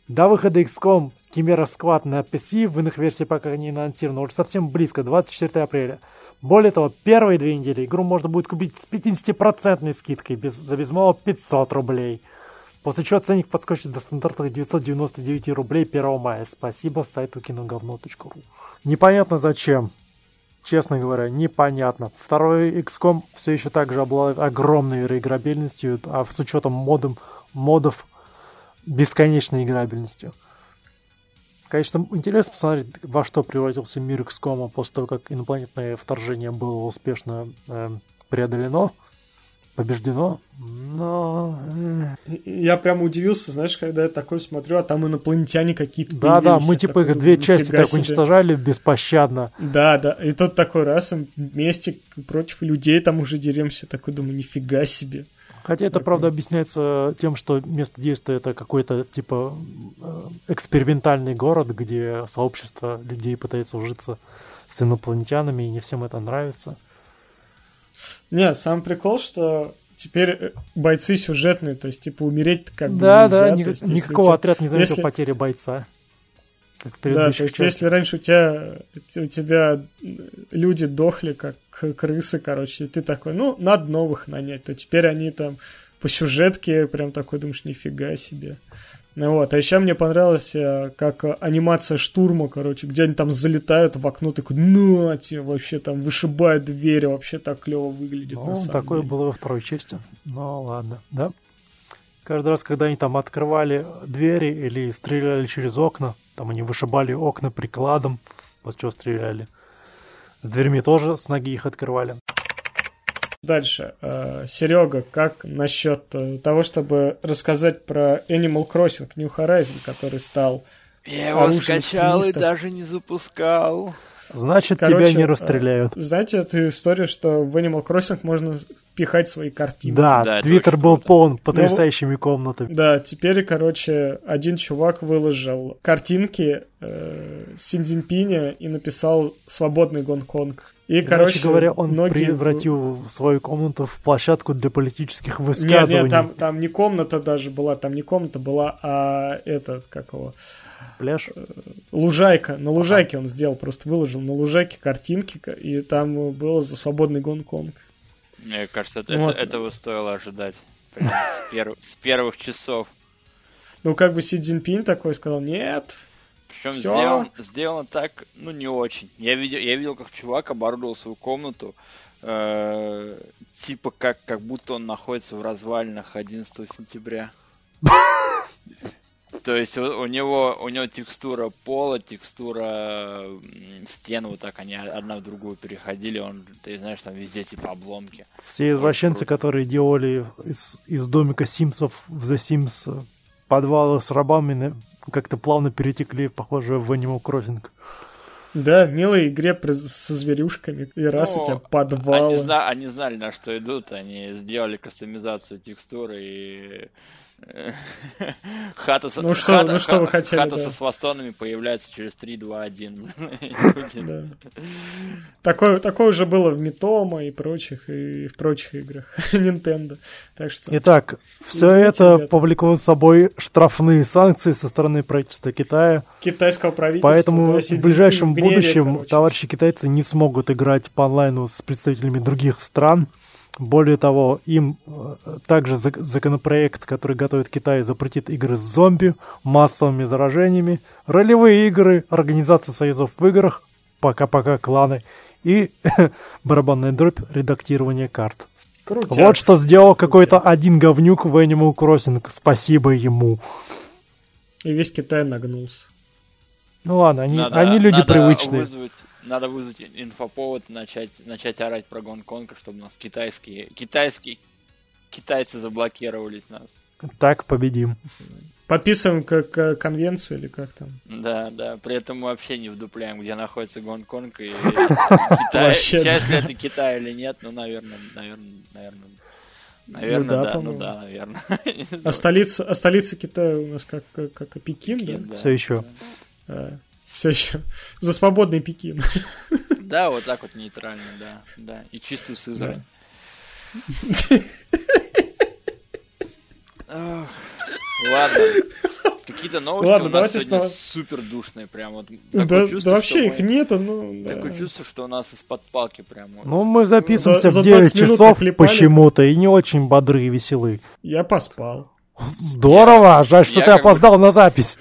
До выхода XCOM Chimera Squad на PC в иных версиях пока не анонсировано. Уже совсем близко, 24 апреля. Более того, первые две недели игру можно будет купить с 50% скидкой без, за без малого 500 рублей. После чего ценник подскочит до стандартных 999 рублей 1 мая. Спасибо сайту киноговно.ру. Непонятно зачем. Честно говоря, непонятно. Второй XCOM все еще также обладает огромной реиграбельностью, а с учетом модом, модов бесконечной играбельностью. Конечно, интересно посмотреть, во что превратился мир XCOM после того, как инопланетное вторжение было успешно э, преодолено, побеждено, но... Э. Я прям удивился, знаешь, когда я такой смотрю, а там инопланетяне какие-то Да-да, мы типа их две части так себе. уничтожали беспощадно. Да, да, и тут такой раз вместе против людей там уже деремся, такой думаю, нифига себе. Хотя это, правда, объясняется тем, что место действия это какой-то типа э, экспериментальный город, где сообщество людей пытается ужиться с инопланетянами, и не всем это нравится. Не, сам прикол, что теперь э, бойцы сюжетные, то есть, типа, умереть как бы Да, нельзя, да, ни, есть, никакого отряда не заметил если... потери бойца. Как да, то есть, если раньше у тебя, у тебя люди дохли, как крысы, короче, и ты такой, ну, надо новых нанять, то теперь они там по сюжетке прям такой думаешь, нифига себе. Ну вот, а еще мне понравилось, э, как анимация штурма, короче, где они там залетают в окно, такой, ну, тебе вообще там вышибают двери, вообще так клево выглядит. Ну, такое деле. было во второй части. Ну, ладно, да. Каждый раз, когда они там открывали двери или стреляли через окна, там они вышибали окна прикладом, после чего стреляли. С дверьми тоже с ноги их открывали. Дальше. Э, Серега, как насчет э, того, чтобы рассказать про Animal Crossing New Horizon, который стал Я его скачал и даже не запускал. Значит, Короче, тебя не э, расстреляют. Знаете эту историю, что в Animal Crossing можно пихать свои картинки? Да, Да, Твиттер был круто. полон потрясающими комнатами. Да, теперь, короче, один чувак выложил картинки э, Синдзинпиня и написал «Свободный Гонконг». И, Короче, короче, говоря, он многие... превратил свою комнату в площадку для политических Нет, высказываний. нет, там, там не комната даже была, там не комната была, а этот, как его, Пляж. лужайка. На лужайке он сделал, просто выложил на лужайке картинки, ка- и там было за свободный Гонконг. Мне кажется, это- Вот. это- этого стоило ожидать. Прям с, *laughs* перв- с первых часов. Ну, как бы Си Цзиньпинь такой сказал, нет, Причем сделано, сделано так, ну, не очень. Я видел, я видел, как чувак оборудовал свою комнату, э, типа как, как будто он находится в развалинах 11 сентября. *laughs* То есть у, у него у него текстура пола, текстура стен, вот так они одна в другую переходили, он, ты знаешь, там везде типа обломки. Все извращенцы, круто. которые делали из, из домика Симсов в The Sims э, подвалы с рабами, как-то плавно перетекли, похоже, в Animal Crossing. Да, милой игре со зверюшками, и раз Ну, у тебя Они, подвалы. зна- они знали, на что идут, они сделали кастомизацию текстуры и *laughs* хата, со- Ну что- хата- ну что вы хотели, хата да. со свастонами появляется через 3, 2, 1. Да. Такое, такое уже было в Митома и прочих, и в прочих играх *laughs* Nintendo. Так что... Итак, все это ребята. повлекло за собой штрафные санкции со стороны правительства Китая. китайского правительства. Поэтому да, в ближайшем гневе, будущем короче. товарищи китайцы не смогут играть по онлайну с представителями других стран. Более того, им э, также зак- законопроект, который готовит Китай, запретит игры с зомби, массовыми заражениями, ролевые игры, организацию союзов в играх, пока-пока кланы и *laughs* барабанная дробь редактирование карт. Крутяк. Вот что сделал какой-то один говнюк в Animal Crossing. Спасибо ему. И весь Китай нагнулся. Ну ладно, они, Надо- они люди надо привычные. Вызвать, надо вызвать инфоповод, начать, начать орать про Гонконг, чтобы нас китайские, китайские, китайцы заблокировали нас. Так победим. Подписываем как конвенцию или как там? Да, да. При этом мы вообще не вдупляем, где находится Гонконг и *laughs* Китай. Да. ли это Китай или нет, ну, наверное, наверное, наверное. Наверное, да, да, ну да, наверное. А столица, а столица Китая у нас как, как, как и Пекин, Пекин, да? да. Все еще. Все еще. За свободный Пекин. Да, вот так вот нейтрально, да, да. И чистую Сызрань. Ах, Ладно. Какие-то новости Ладно, у нас сегодня снова. супер душные, прям вот. Да, Такое да чувство, вообще что их мы- нету, ну... да. Такое чувство, что у нас из-под палки прям. вот. Ну, мы записываемся За- в за 9 20 минут часов почему-то и не очень бодры и веселы. Я поспал. Здорово! Жаль, что я ты как бы- опоздал на запись.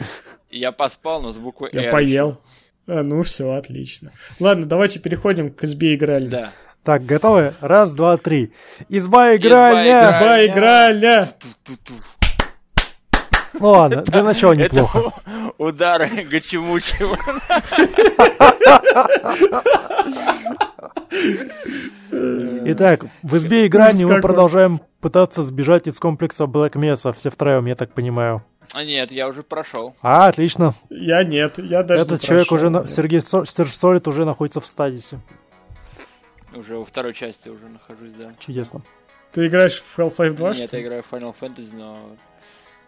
Я поспал, но с буквой Я «Р» поел. А, ну все, отлично. Ладно, давайте переходим к избе играли. Да. Так, готовы? Раз, два, три. Изба Изба игральня! Изба играли! Ту-ту-ту. Ну ладно, для начала неплохо. Удары Гачимучева. Итак, в избе игральни мы продолжаем пытаться сбежать из комплекса Black Mesa, все втроем, я так понимаю. А нет, я уже прошел. А, отлично. Я нет, я даже Этот не человек прошел. уже, на... Сергей Солид уже находится в стадисе. Уже во второй части уже нахожусь, да. Чудесно. Ты играешь в Half-Life 2, Нет, что я играю в Final Fantasy, но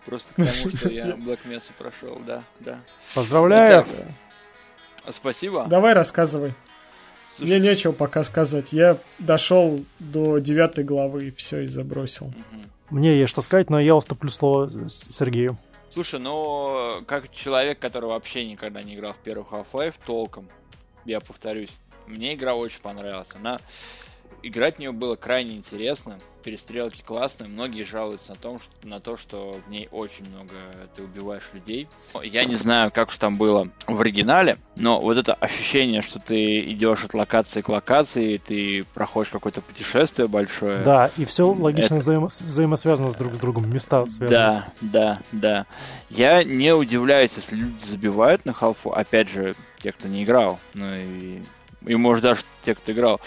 просто *laughs* к тому, что я Black Mesa прошел, да, да. Поздравляю. Итак, Спасибо. Давай рассказывай. Слушай, Мне нечего пока сказать. Я дошел до девятой главы и все, и забросил. мгм. Мне есть что сказать, но я уступлю слово Сергею. Слушай, ну, как человек, который вообще никогда не играл в первый Half-Life толком, я повторюсь, мне игра очень понравилась. Она... Играть в нее было крайне интересно, перестрелки классные, многие жалуются на, том, что, на то, что в ней очень много ты убиваешь людей. Я не знаю, как уж там было в оригинале, но вот это ощущение, что ты идешь от локации к локации, ты проходишь какое-то путешествие большое. Да, и все логично взаимо- взаимосвязано с друг с другом. Места связаны. Да, да, да. Я не удивляюсь, если люди забивают на халфу. Опять же, те, кто не играл. Ну и, и может даже те, кто играл.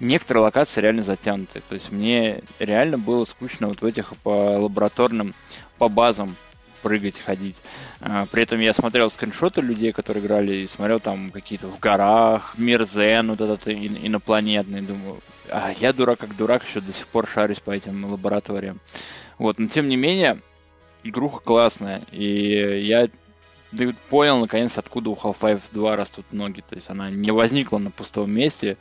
Некоторые локации реально затянуты. То есть мне реально было скучно вот в этих по лабораторным, по базам прыгать, ходить. А, при этом я смотрел скриншоты людей, которые играли, и смотрел там какие-то в горах, мир Зен, вот этот инопланетный, думаю, а я дурак как дурак, еще до сих пор шарюсь по этим лабораториям. Вот, но тем не менее, игруха классная, и я понял наконец, откуда у Half-Life 2 растут ноги. То есть она не возникла на пустом месте,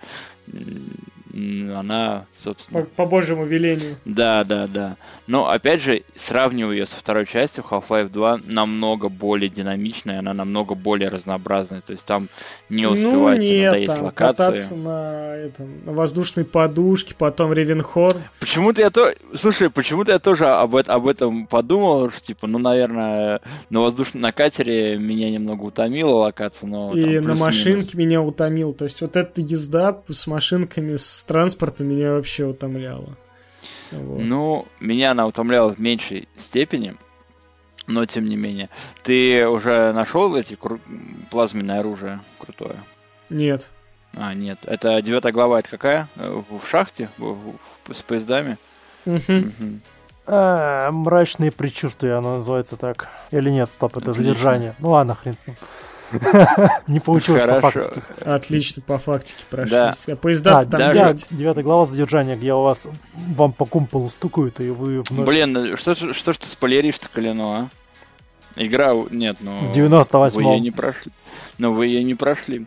она, собственно... По, по божьему велению. Да, да, да. Но, опять же, сравниваю ее со второй частью, Half-Life 2 намного более динамичная, она намного более разнообразная. То есть там не успеваете ну, нет, надоесть там, локации. кататься на, этом, на воздушной подушке, потом Ревенхор. Почему-то я то... Слушай, почему-то я тоже об, об этом подумал, что, типа, ну, наверное, на воздушном на катере меня немного утомила локация, но... И на машинке меня утомил. То есть вот эта езда с машинками, с транспорта меня вообще утомляло. Вот. Ну, меня она утомляла в меньшей степени, но тем не менее. Ты уже нашел эти кру... плазменное оружие крутое? Нет. А, нет. Это девятая глава, это какая? В шахте? В, в, с поездами? Угу. Угу. А, мрачные предчувствия, оно называется так. Или нет, стоп, это Отлично. задержание. Ну ладно, хрен с ним. *laughs* Не получилось по фактике. Отлично, по фактике прошлись. Да. А поезда там есть. Девятая глава задержания, где у вас вам по кумполу стукают, и вы. Блин, ну что, что ж ты спойлеришь-то, Калину, а? Игра... Нет, ну... В 98 Вы ее не прошли. Но вы ее не прошли.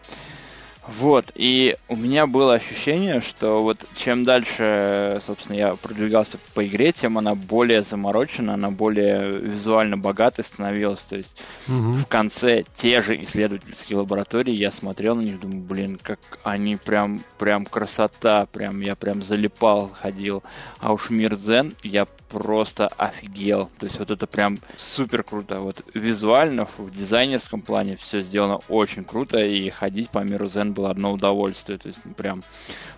Вот, и у меня было ощущение, что вот чем дальше, собственно, я продвигался по игре, тем она более заморочена, она более визуально богатой становилась. То есть угу. в конце те же исследовательские лаборатории, я смотрел на них, думаю, блин, как они прям, прям красота, прям я прям залипал, ходил. А уж мир Зен, я просто офигел. То есть вот это прям супер круто. Вот визуально, в дизайнерском плане все сделано очень круто, и ходить по миру Зен было одно удовольствие. То есть прям,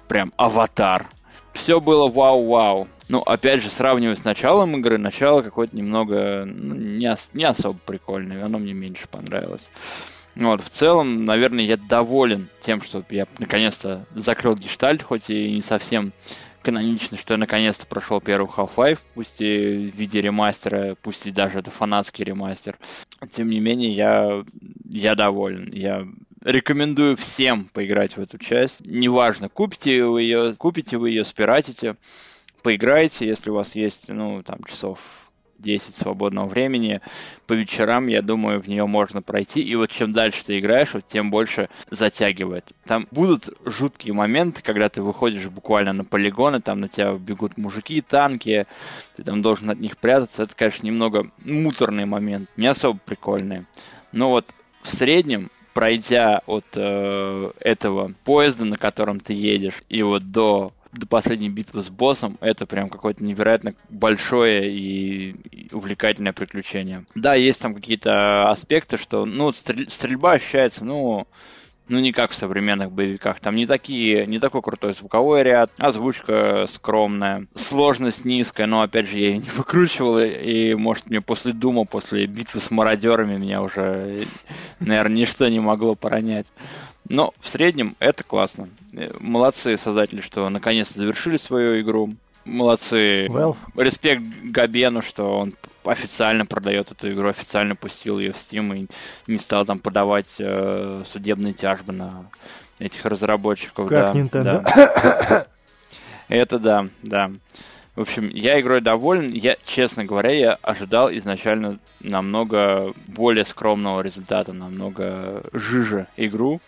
прям аватар. Все было вау-вау. Ну, опять же, сравнивая с началом игры, начало какое-то немного ну, не, ос- не особо прикольное, оно мне меньше понравилось. Вот, в целом, наверное, я доволен тем, что я наконец-то закрыл гештальт, хоть и не совсем канонично, что я наконец-то прошел первый Half-Life, пусть и в виде ремастера, пусть и даже это фанатский ремастер. Тем не менее, я, я доволен. Я рекомендую всем поиграть в эту часть. Неважно, купите вы ее, купите вы ее, спиратите, поиграйте, если у вас есть, ну, там, часов 10 свободного времени по вечерам, я думаю, в нее можно пройти. И вот чем дальше ты играешь, вот тем больше затягивает. Там будут жуткие моменты, когда ты выходишь буквально на полигоны, там на тебя бегут мужики, танки, ты там должен от них прятаться. Это, конечно, немного муторный момент, не особо прикольный. Но вот в среднем пройдя от э, этого поезда, на котором ты едешь, и вот до до последней битвы с боссом, это прям какое-то невероятно большое и увлекательное приключение. Да, есть там какие-то аспекты, что, ну, стрельба ощущается, ну, ну, не как в современных боевиках. Там не, такие, не такой крутой звуковой ряд, озвучка скромная, сложность низкая, но, опять же, я ее не *laughs* выкручивал, и, может, мне после Дума, после битвы с мародерами меня уже, наверное, ничто не могло поронять. Но в среднем это классно. Молодцы создатели, что наконец-то завершили свою игру. Молодцы. Valve. Респект Габену, что он официально продает эту игру, официально пустил ее в Steam и не стал там подавать э, судебные тяжбы на этих разработчиков. Как да, Nintendo. Да. Это да, да. В общем, я игрой доволен. Я, честно говоря, я ожидал изначально намного более скромного результата, намного жиже игру,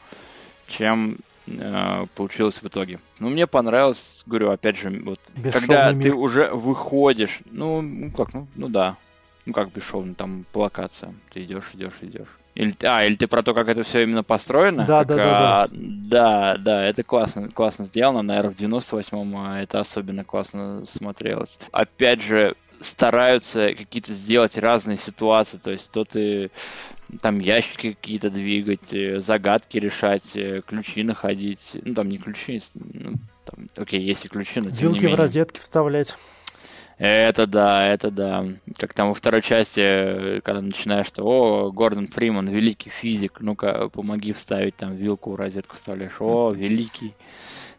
чем э, получилось в итоге. Ну, мне понравилось, говорю, опять же, вот, когда мир. ты уже выходишь, ну, ну как, ну, ну да, ну как бесшовно, там по локациям, ты идешь, идешь, идешь. Или, а, или ты про то, как это все именно построено? Да, как, да, да, а, да. Да, да, это классно, классно сделано. Наверное, в 98-м а, это особенно классно смотрелось. Опять же, стараются какие-то сделать разные ситуации. То есть то ты там ящики какие-то двигать, э, загадки решать, э, ключи находить. Ну, там не ключи, ну, там, окей, есть и ключи, но тем Вилки не менее. в розетки вставлять. Это да, это да. Как там во второй части, когда начинаешь, что о, Гордон Фриман, великий физик, ну-ка, помоги вставить там вилку в розетку вставляешь. О, великий,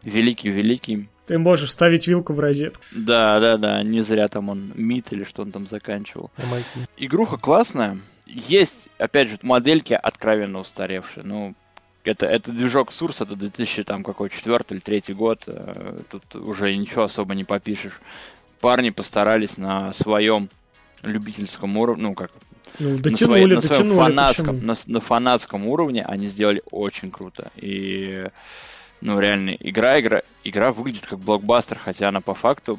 великий, великий. Ты можешь вставить вилку в розетку. Да, да, да, не зря там он МИТ или что он там заканчивал. MIT. Игруха классная. Есть, опять же, модельки откровенно устаревшие. Ну, это, это движок Source, это 2000 там какой четвертый или третий год. Э, Тут уже ничего особо не попишешь. Парни постарались на своем любительском уровне, ну как Ну, на, дотянули, своей- на своем дотянули. фанатском, почему? на, на фанатском уровне они сделали очень круто. И, ну, реально, игра, игра, игра выглядит как блокбастер, хотя она по факту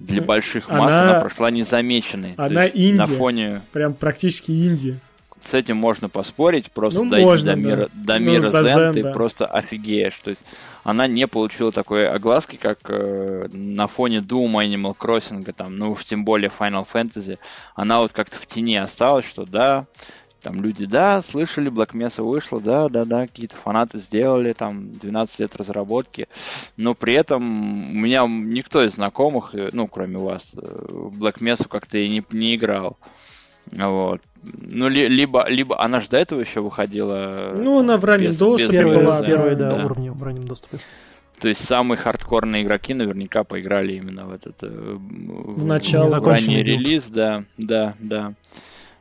для Ну, больших масс она- она, прошла незамеченной. Она есть На фоне Прям практически инди. с этим можно поспорить, просто Ну, дойти можно, до да. мира, до Ну, мира Zen, Zen, ты да. просто офигеешь. То есть она не получила такой огласки, как э, на фоне Doom, Animal Crossing, там, ну уж тем более Final Fantasy. Она вот как-то в тени осталась, что да, там люди, да, слышали, Black Mesa вышла, да, да, да, какие-то фанаты сделали, там, 12 лет разработки, но при этом у меня никто из знакомых, э, ну, кроме вас, э, в Black Mesa как-то и не, не играл. Вот. Ну, ли- либо, либо она же до этого еще выходила. Ну, она в раннем без- доступе без была. релиза. первые, да, да. уровни в раннем доступе. То есть самые хардкорные игроки наверняка поиграли именно в этот э, в, начало. в ранний билд. релиз, да, да, да.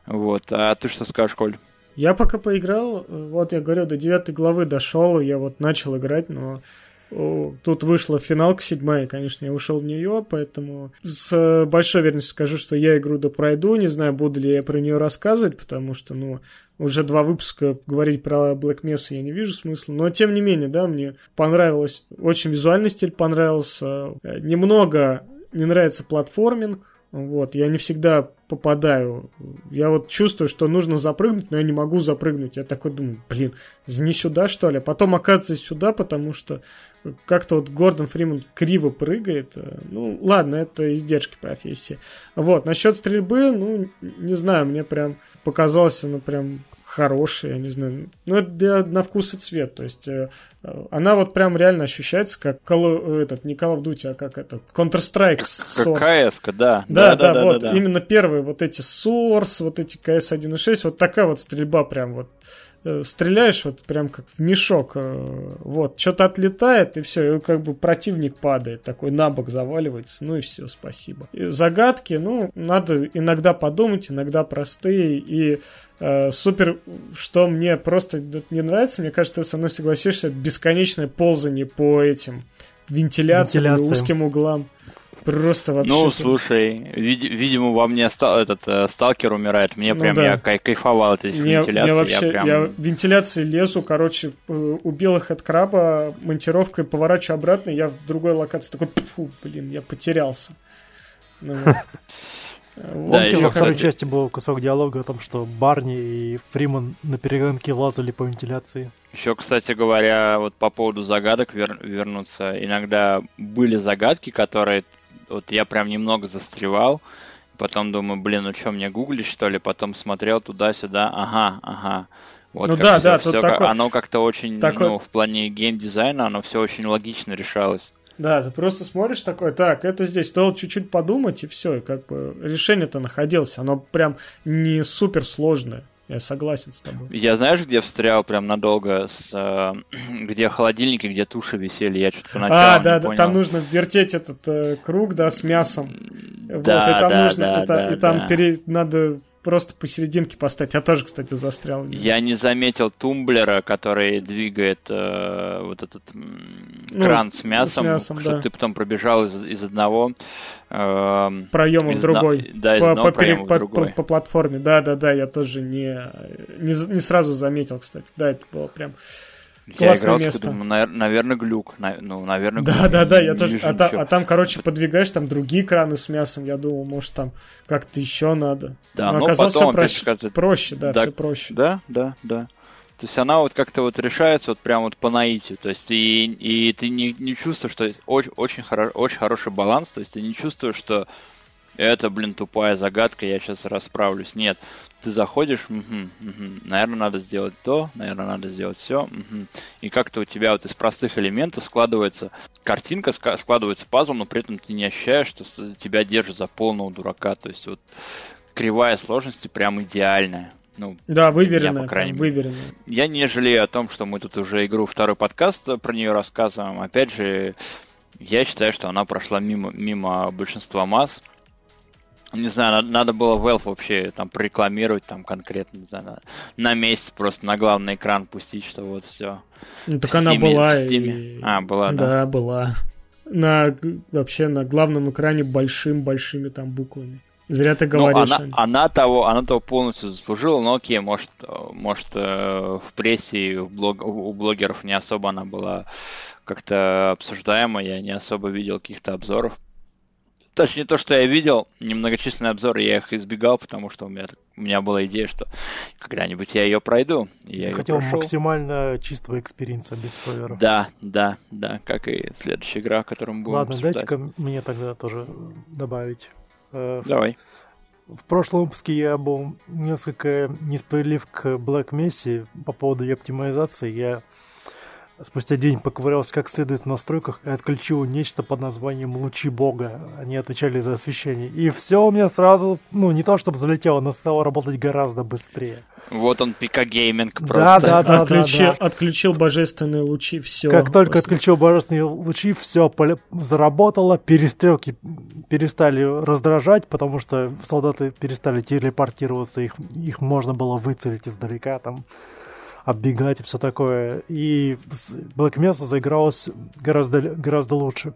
Вот. А ты что скажешь, Коль? Я пока поиграл, вот я говорю, до девятой главы дошел, я вот начал играть, но тут вышла финалка седьмая, конечно, я ушел в нее, поэтому с большой уверенностью скажу, что я игру допройду, не знаю, буду ли я про нее рассказывать, потому что, ну, уже два выпуска говорить про Black Mesa я не вижу смысла, но тем не менее, да, мне понравилось, очень визуальный стиль понравился, немного не нравится платформинг, вот, я не всегда попадаю. Я вот чувствую, что нужно запрыгнуть, но я не могу запрыгнуть. Я такой думаю, блин, не сюда, что ли? А потом оказывается сюда, потому что как-то вот Гордон Фриман криво прыгает. Э, Ну, ладно, это издержки профессии. Вот, насчет стрельбы, ну, не знаю, мне прям показалось, она прям хорошая, я не знаю. Ну, это для- на вкус и цвет. То есть э, э, она вот прям реально ощущается как Call, этот, не Call of Duty, а как этот Counter-Strike Source. Как КС, да. Да, да, вот, да. именно первые вот эти Source, вот эти CS 1.6, вот такая вот стрельба прям вот. Э, Стреляешь вот прям как в мешок, э, вот, что-то отлетает, и все, и как бы противник падает, такой на бок заваливается, ну и все, спасибо. И загадки, ну, надо иногда подумать, иногда простые, и э, супер, что мне просто не нравится, мне кажется, ты со мной согласишься, это бесконечное ползание по этим вентиляциям, Вентиляциям. узким углам. Просто вообще... Ну, слушай, види- видимо, во мне ста- этот э, сталкер умирает. Мне Ну прям да. я кай- кайфовал от этих Мне, вентиляций. мне вообще, я прям... я вентиляции лезу, короче, э, убил их от краба, монтировкой поворачиваю обратно, я в другой локации такой, фу, блин, я потерялся. Ну вот. *laughs* Да, ещё, во второй кстати- части был кусок диалога о том, что Барни и Фриман на перегонке лазали по вентиляции. Еще, кстати говоря, вот по поводу загадок вер- вернуться. Иногда были загадки, которые вот я прям немного застревал. Потом думаю, блин, ну что, мне гуглить, что ли? Потом смотрел туда-сюда. Ага, ага. Вот Ну как да, всё- да, как- такой- оно как-то очень, такой- ну, в плане геймдизайна, оно все очень логично решалось. Да, ты просто смотришь такой, так, это здесь, стоило чуть-чуть подумать, и все, как бы решение-то находилось, оно прям не супер сложное, я согласен с тобой. Я знаешь, где встрял прям надолго, с, э, *clears throat* где холодильники, где туши висели, я что-то поначалу а, не да, да, понял. там нужно вертеть этот э, круг, да, с мясом. Вот, Да, и там да, нужно, да, это- да, и там да. пере- надо просто посерединке поставить. Я тоже, кстати, застрял. в. Я не заметил тумблера, который двигает э, вот этот Ну, кран с мясом, мясом, чтобы да. ты потом пробежал из, из одного эм, проема в из другой. одно- да, из по, одного по проема в по- другой. по- по платформе. Да, да, да, я тоже не, не, не сразу заметил, кстати. Да, это было прям. Я классное играл, место. думаю, наверное, глюк. на- Ну, наверное, Да, глюк. да, да, я Не тоже. А, та- а там, короче, подвигаешь там другие краны с мясом. Я думал, может, там как-то еще надо. Да, Но но оказалось потом все проще. скажет- проще, да, Да, все проще. Да, да, да. То есть она вот как-то вот решается вот прям вот по наитию. То есть и, и ты не, не чувствуешь, что есть очень, очень, хоро- очень хороший баланс. То есть ты не чувствуешь, что это, блин, тупая загадка, я сейчас расправлюсь. Нет. Ты заходишь, угу, угу, наверное, надо сделать то, наверное, надо сделать все, угу. и как-то у тебя вот из простых элементов складывается картинка, складывается пазл, но при этом ты не ощущаешь, что тебя держит за полного дурака, то есть вот кривая сложности прям идеальная. Ну, да, выверенная, по крайней мере. выверенная. Я не жалею о том, что мы тут уже игру второй подкаст про нее рассказываем. Опять же, я считаю, что она прошла мимо, мимо большинства масс. Не знаю, надо, надо было Valve вообще там прорекламировать там конкретно, не знаю, на, на месяц просто на главный экран пустить, что вот все. Ну так она была. И... А, была, да. Да, была. На, вообще на главном экране большим-большими там буквами. Зря ты ну, говоришь. Ну, она, она, того, она того полностью заслужила, но окей, может, может э, в прессе, в блог, у блогеров не особо она была как-то обсуждаема, я не особо видел каких-то обзоров. Точнее, то, что я видел, немногочисленные обзоры, я их избегал, потому что у меня, у меня была идея, что когда-нибудь я ее пройду. Я, я хотел прошел. максимально чистого experience а без спойлеров. Да, да, да, как и следующая игра, которую мы будем Ладно, дайте-ка мне тогда тоже добавить Э, Давай. В прошлом выпуске я был несколько несправедлив к Black Mesa по поводу ее оптимизации. Я спустя день поковырялся как следует в настройках и отключил нечто под названием «Лучи Бога». Они отвечали за освещение. И все у меня сразу, ну, не то чтобы залетело, но стало работать гораздо быстрее. Вот он, пикагейминг просто. Да, да, да. Отключил, да, да. отключил божественные лучи, все. Как только после... отключил божественные лучи, все заработало, перестрелки перестали раздражать, потому что солдаты перестали телепортироваться, их, их можно было выцелить издалека, там, оббегать и все такое. И Black Mesa заигралось гораздо, гораздо лучше.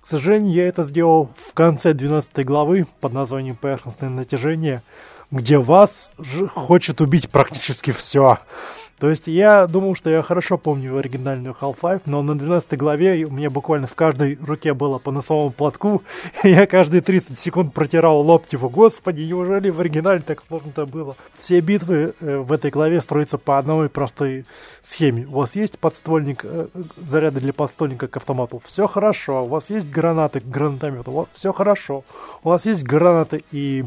К сожалению, я это сделал в конце 12 главы под названием «Поверхностное натяжение», где вас хочет убить практически все. То есть я думал, что я хорошо помню оригинальную Half-Life, но на 12 главе у меня буквально в каждой руке было по носовому платку, *laughs* и я каждые 30 секунд протирал лоб, типа, господи, неужели в оригинале так сложно-то было? Все битвы э, в этой главе строятся по одной простой схеме. У вас есть подствольник, э, заряды для подствольника к автомату, все хорошо. У вас есть гранаты к гранатомету, все хорошо. У вас есть гранаты и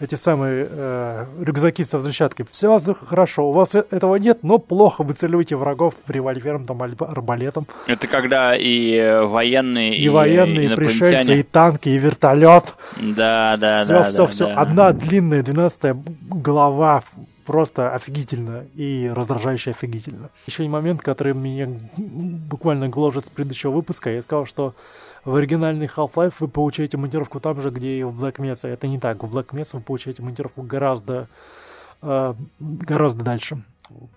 эти самые э, рюкзаки со взрывчаткой. Все хорошо, у вас э, этого нет, но плохо вы целуете врагов револьвером, там, арбалетом. Это когда и э, военные, и, и военные, и пришельцы, и танки, и вертолет. Да, да, все, да. Все, да, все, да. Одна длинная, двенадцатая глава просто офигительно и раздражающе офигительно. Еще и момент, который меня буквально гложет с предыдущего выпуска. Я сказал, что в оригинальный Half-Life вы получаете монтировку там же, где и в Black Mesa. Это не так. В Black Mesa вы получаете монтировку гораздо, э, гораздо дальше.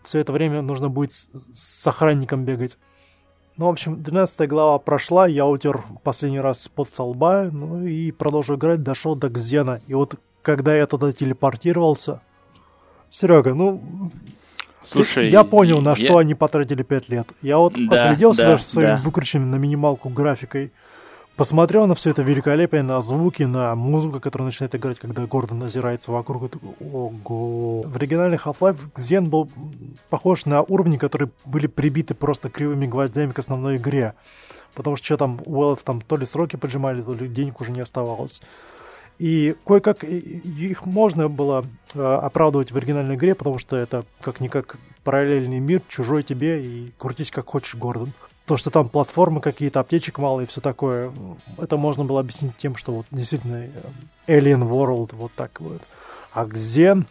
Все это время нужно будет с, с охранником бегать. Ну, в общем, 12 глава прошла, я утер последний раз под столба, ну и продолжил играть, дошел до Кзена. И вот когда я туда телепортировался... Серега, ну, Слушай, я понял, на я... что они потратили 5 лет. Я вот да, огляделся да, даже своим да. выкрученным на минималку графикой. Посмотрел на все это великолепие, на звуки, на музыку, которая начинает играть, когда Гордон озирается вокруг. И такой, ого. В оригинальной Half-Life Xen был похож на уровни, которые были прибиты просто кривыми гвоздями к основной игре. Потому что что там, у там то ли сроки поджимали, то ли денег уже не оставалось. И кое-как их можно было э, оправдывать в оригинальной игре, потому что это как-никак параллельный мир, чужой тебе, и крутись как хочешь, Гордон. То, что там платформы какие-то, аптечек мало и все такое, это можно было объяснить тем, что вот действительно э, Alien World вот так вот. А Xen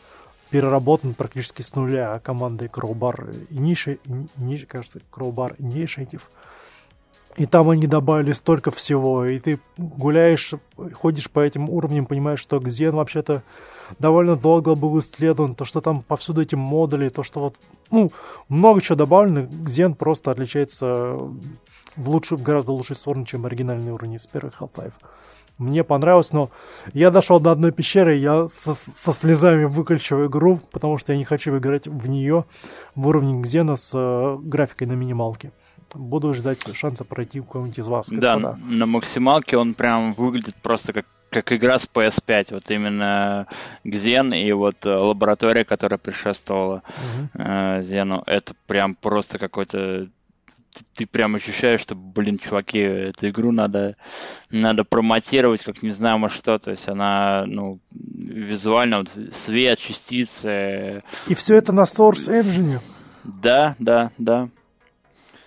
переработан практически с нуля командой Crowbar Initiative, кажется, Crowbar Initiative – и там они добавили столько всего, и ты гуляешь, ходишь по этим уровням, понимаешь, что Xen вообще-то довольно долго был исследован, то, что там повсюду эти модули, то, что вот, ну, много чего добавлено, Xen просто отличается в, лучшую, в гораздо лучшей сторону, чем оригинальный уровень из первых Half-Life. Мне понравилось, но я дошел до одной пещеры, я со, со слезами выключил игру, потому что я не хочу играть в нее в уровне Xena с э, графикой на минималке. Буду ждать шанса пройти у кого-нибудь из вас. Да, господа. на максималке он прям выглядит просто как как игра с PS5, вот именно Xen и вот э, лаборатория, которая предшествовала uh-huh. э, Xen, это прям просто какой-то ты, ты прям ощущаешь, что, блин, чуваки, эту игру надо, надо промотировать, как не знамо что. То есть она, ну, визуально, вот, свет, частицы. И все это на Source Engine. Да, да, да.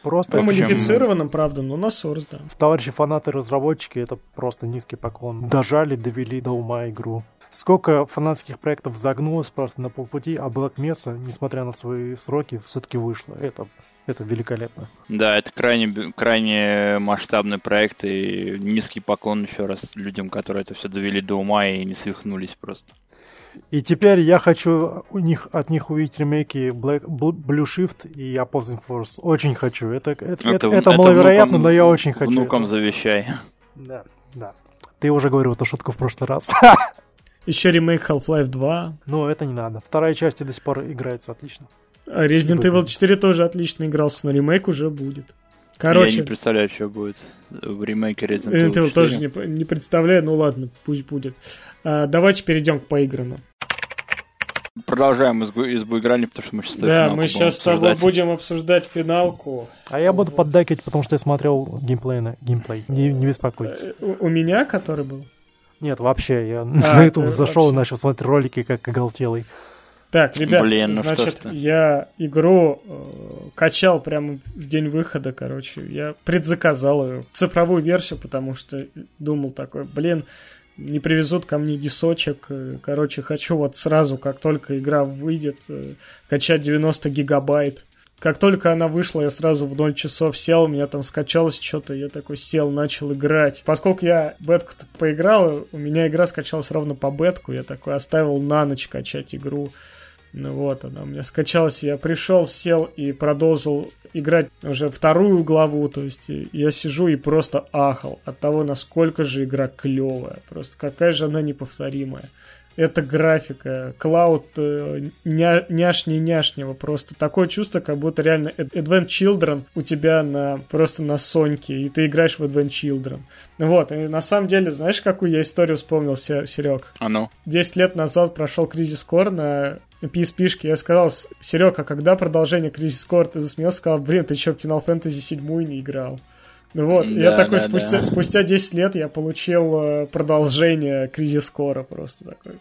Просто общем, модифицированным, правда, но на Source, да. товарищи фанаты разработчики, это просто низкий поклон. Дожали, довели до ума игру. Сколько фанатских проектов загнулось просто на полпути, а Black Mesa, несмотря на свои сроки, все-таки вышло. Это, это великолепно. Да, это крайне, крайне масштабный проект, и низкий поклон еще раз людям, которые это все довели до ума и не свихнулись просто. И теперь я хочу у них, от них увидеть ремейки Black, Bl- Blue Shift и Opposing Force. Очень хочу. Это, это, это, в- это маловероятно, внукам- но я очень хочу. Внукам этого. завещай. Да, да. Ты уже говорил эту шутку в прошлый раз. *laughs* Еще ремейк Half-Life 2. Но это не надо. Вторая часть до сих пор играется отлично. А Resident. Evil 4 тоже отлично игрался, но ремейк уже будет. Я не Короче, представляю, что будет в ремейке Resident Resident Evil Evil 4. тоже не, не представляю, ну ладно, пусть будет. А, давайте перейдем к поигранным. Продолжаем избу, избу играли, потому что мы сейчас Да, мы сейчас с тобой будем обсуждать финалку. А я буду поддакивать, потому что я смотрел геймплей на геймплей. Не, не беспокойтесь. Э, У, у меня, который был? Нет, вообще, я А, *laughs* на YouTube зашел и начал смотреть ролики, как оголтелый. Так, ребят, Блин, ну что значит, ты. я игру э, качал прямо в день выхода, короче. Я предзаказал ее, цифровую версию, потому что думал такой, блин, не привезут ко мне дисочек. э, Короче, хочу вот сразу, как только игра выйдет, э, качать 90 гигабайт. Как только она вышла, я сразу в 0 часов сел, у меня там скачалось что-то, я такой сел, начал играть. Поскольку я бетку поиграл, у меня игра скачалась ровно по бетку, я такой оставил на ночь качать игру. Ну вот, она у меня скачалась, я пришел, сел и продолжил играть уже вторую главу, то есть я сижу и просто ахал от того, насколько же игра клевая, просто какая же она неповторимая. Это графика, клауд э, ня, няшни няшнего, просто такое чувство, как будто реально Ad- Advent Children у тебя на, просто на Соньке, и ты играешь в Advent Children. Вот, и на самом деле, знаешь, какую я историю вспомнил, Серег? А ну. 10 лет назад прошел Кризис Кор на PSP, -шке. я сказал, Серега, а когда продолжение Кризис Кор? Ты засмеялся, сказал, блин, ты что, Final Fantasy 7 не играл? Вот, я Да, такой, да, спустя, да. спустя 10 лет я получил э, продолжение Кризис Кора просто такой.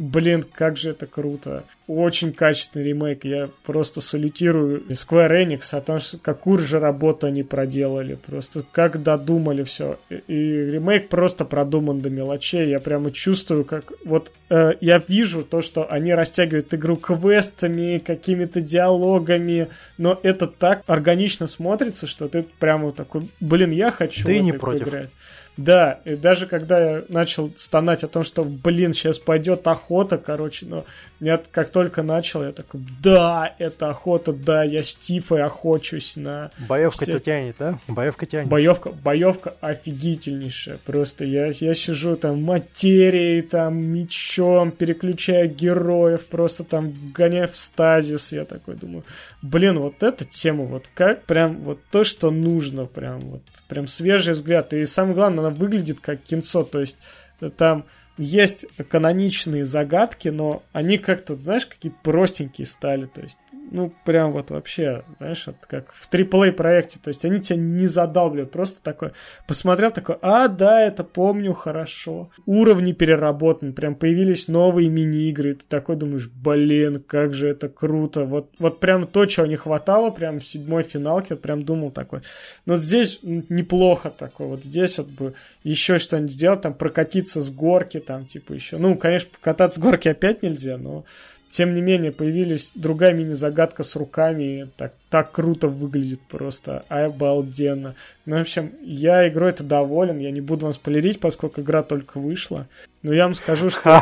Блин, как же это круто. Очень качественный ремейк. Я просто салютирую Square Enix о том, что какую же работу они проделали. Просто как додумали все. И, ремейк просто продуман до мелочей. Я прямо чувствую, как... Вот э, я вижу то, что они растягивают игру квестами, какими-то диалогами, но это так органично смотрится, что ты прямо такой, блин, я хочу Ты в не против. поиграть. Да, и даже когда я начал стонать о том, что, блин, сейчас пойдет охота, короче, но я как только начал, я такой, да, это охота, да, я с Тифой охочусь на Боевка-то Все- тянет, да? Боевка тянет. Боевка, боевка офигительнейшая. Просто я, я сижу там материей, там мечом, переключаю героев, просто там гоняю в стазис. Я такой думаю, блин, вот эта тема, вот как прям вот то, что нужно, прям вот прям свежий взгляд. И самое главное, она выглядит как кинцо, то есть э, там есть каноничные загадки, но они как-то, знаешь, какие-то простенькие стали, то есть ну, прям вот вообще, знаешь, вот как в AAA проекте, то есть они тебя не задалбливают, просто такой, посмотрел такой, а, да, это помню хорошо. Уровни переработаны, прям появились новые мини-игры, и ты такой думаешь, блин, как же это круто, вот, вот прям то, чего не хватало, прям в седьмой финалке, прям думал такой, ну, вот здесь неплохо такое, вот здесь вот бы еще что-нибудь сделать, там, прокатиться с горки, там, типа, еще, ну, конечно, покататься с горки опять нельзя, но тем не менее, появились другая мини-загадка с руками. Так, так круто выглядит просто. Обалденно. Ну, в общем, я игрой это доволен. Я не буду вам спойлерить, поскольку игра только вышла. Но я вам скажу, что,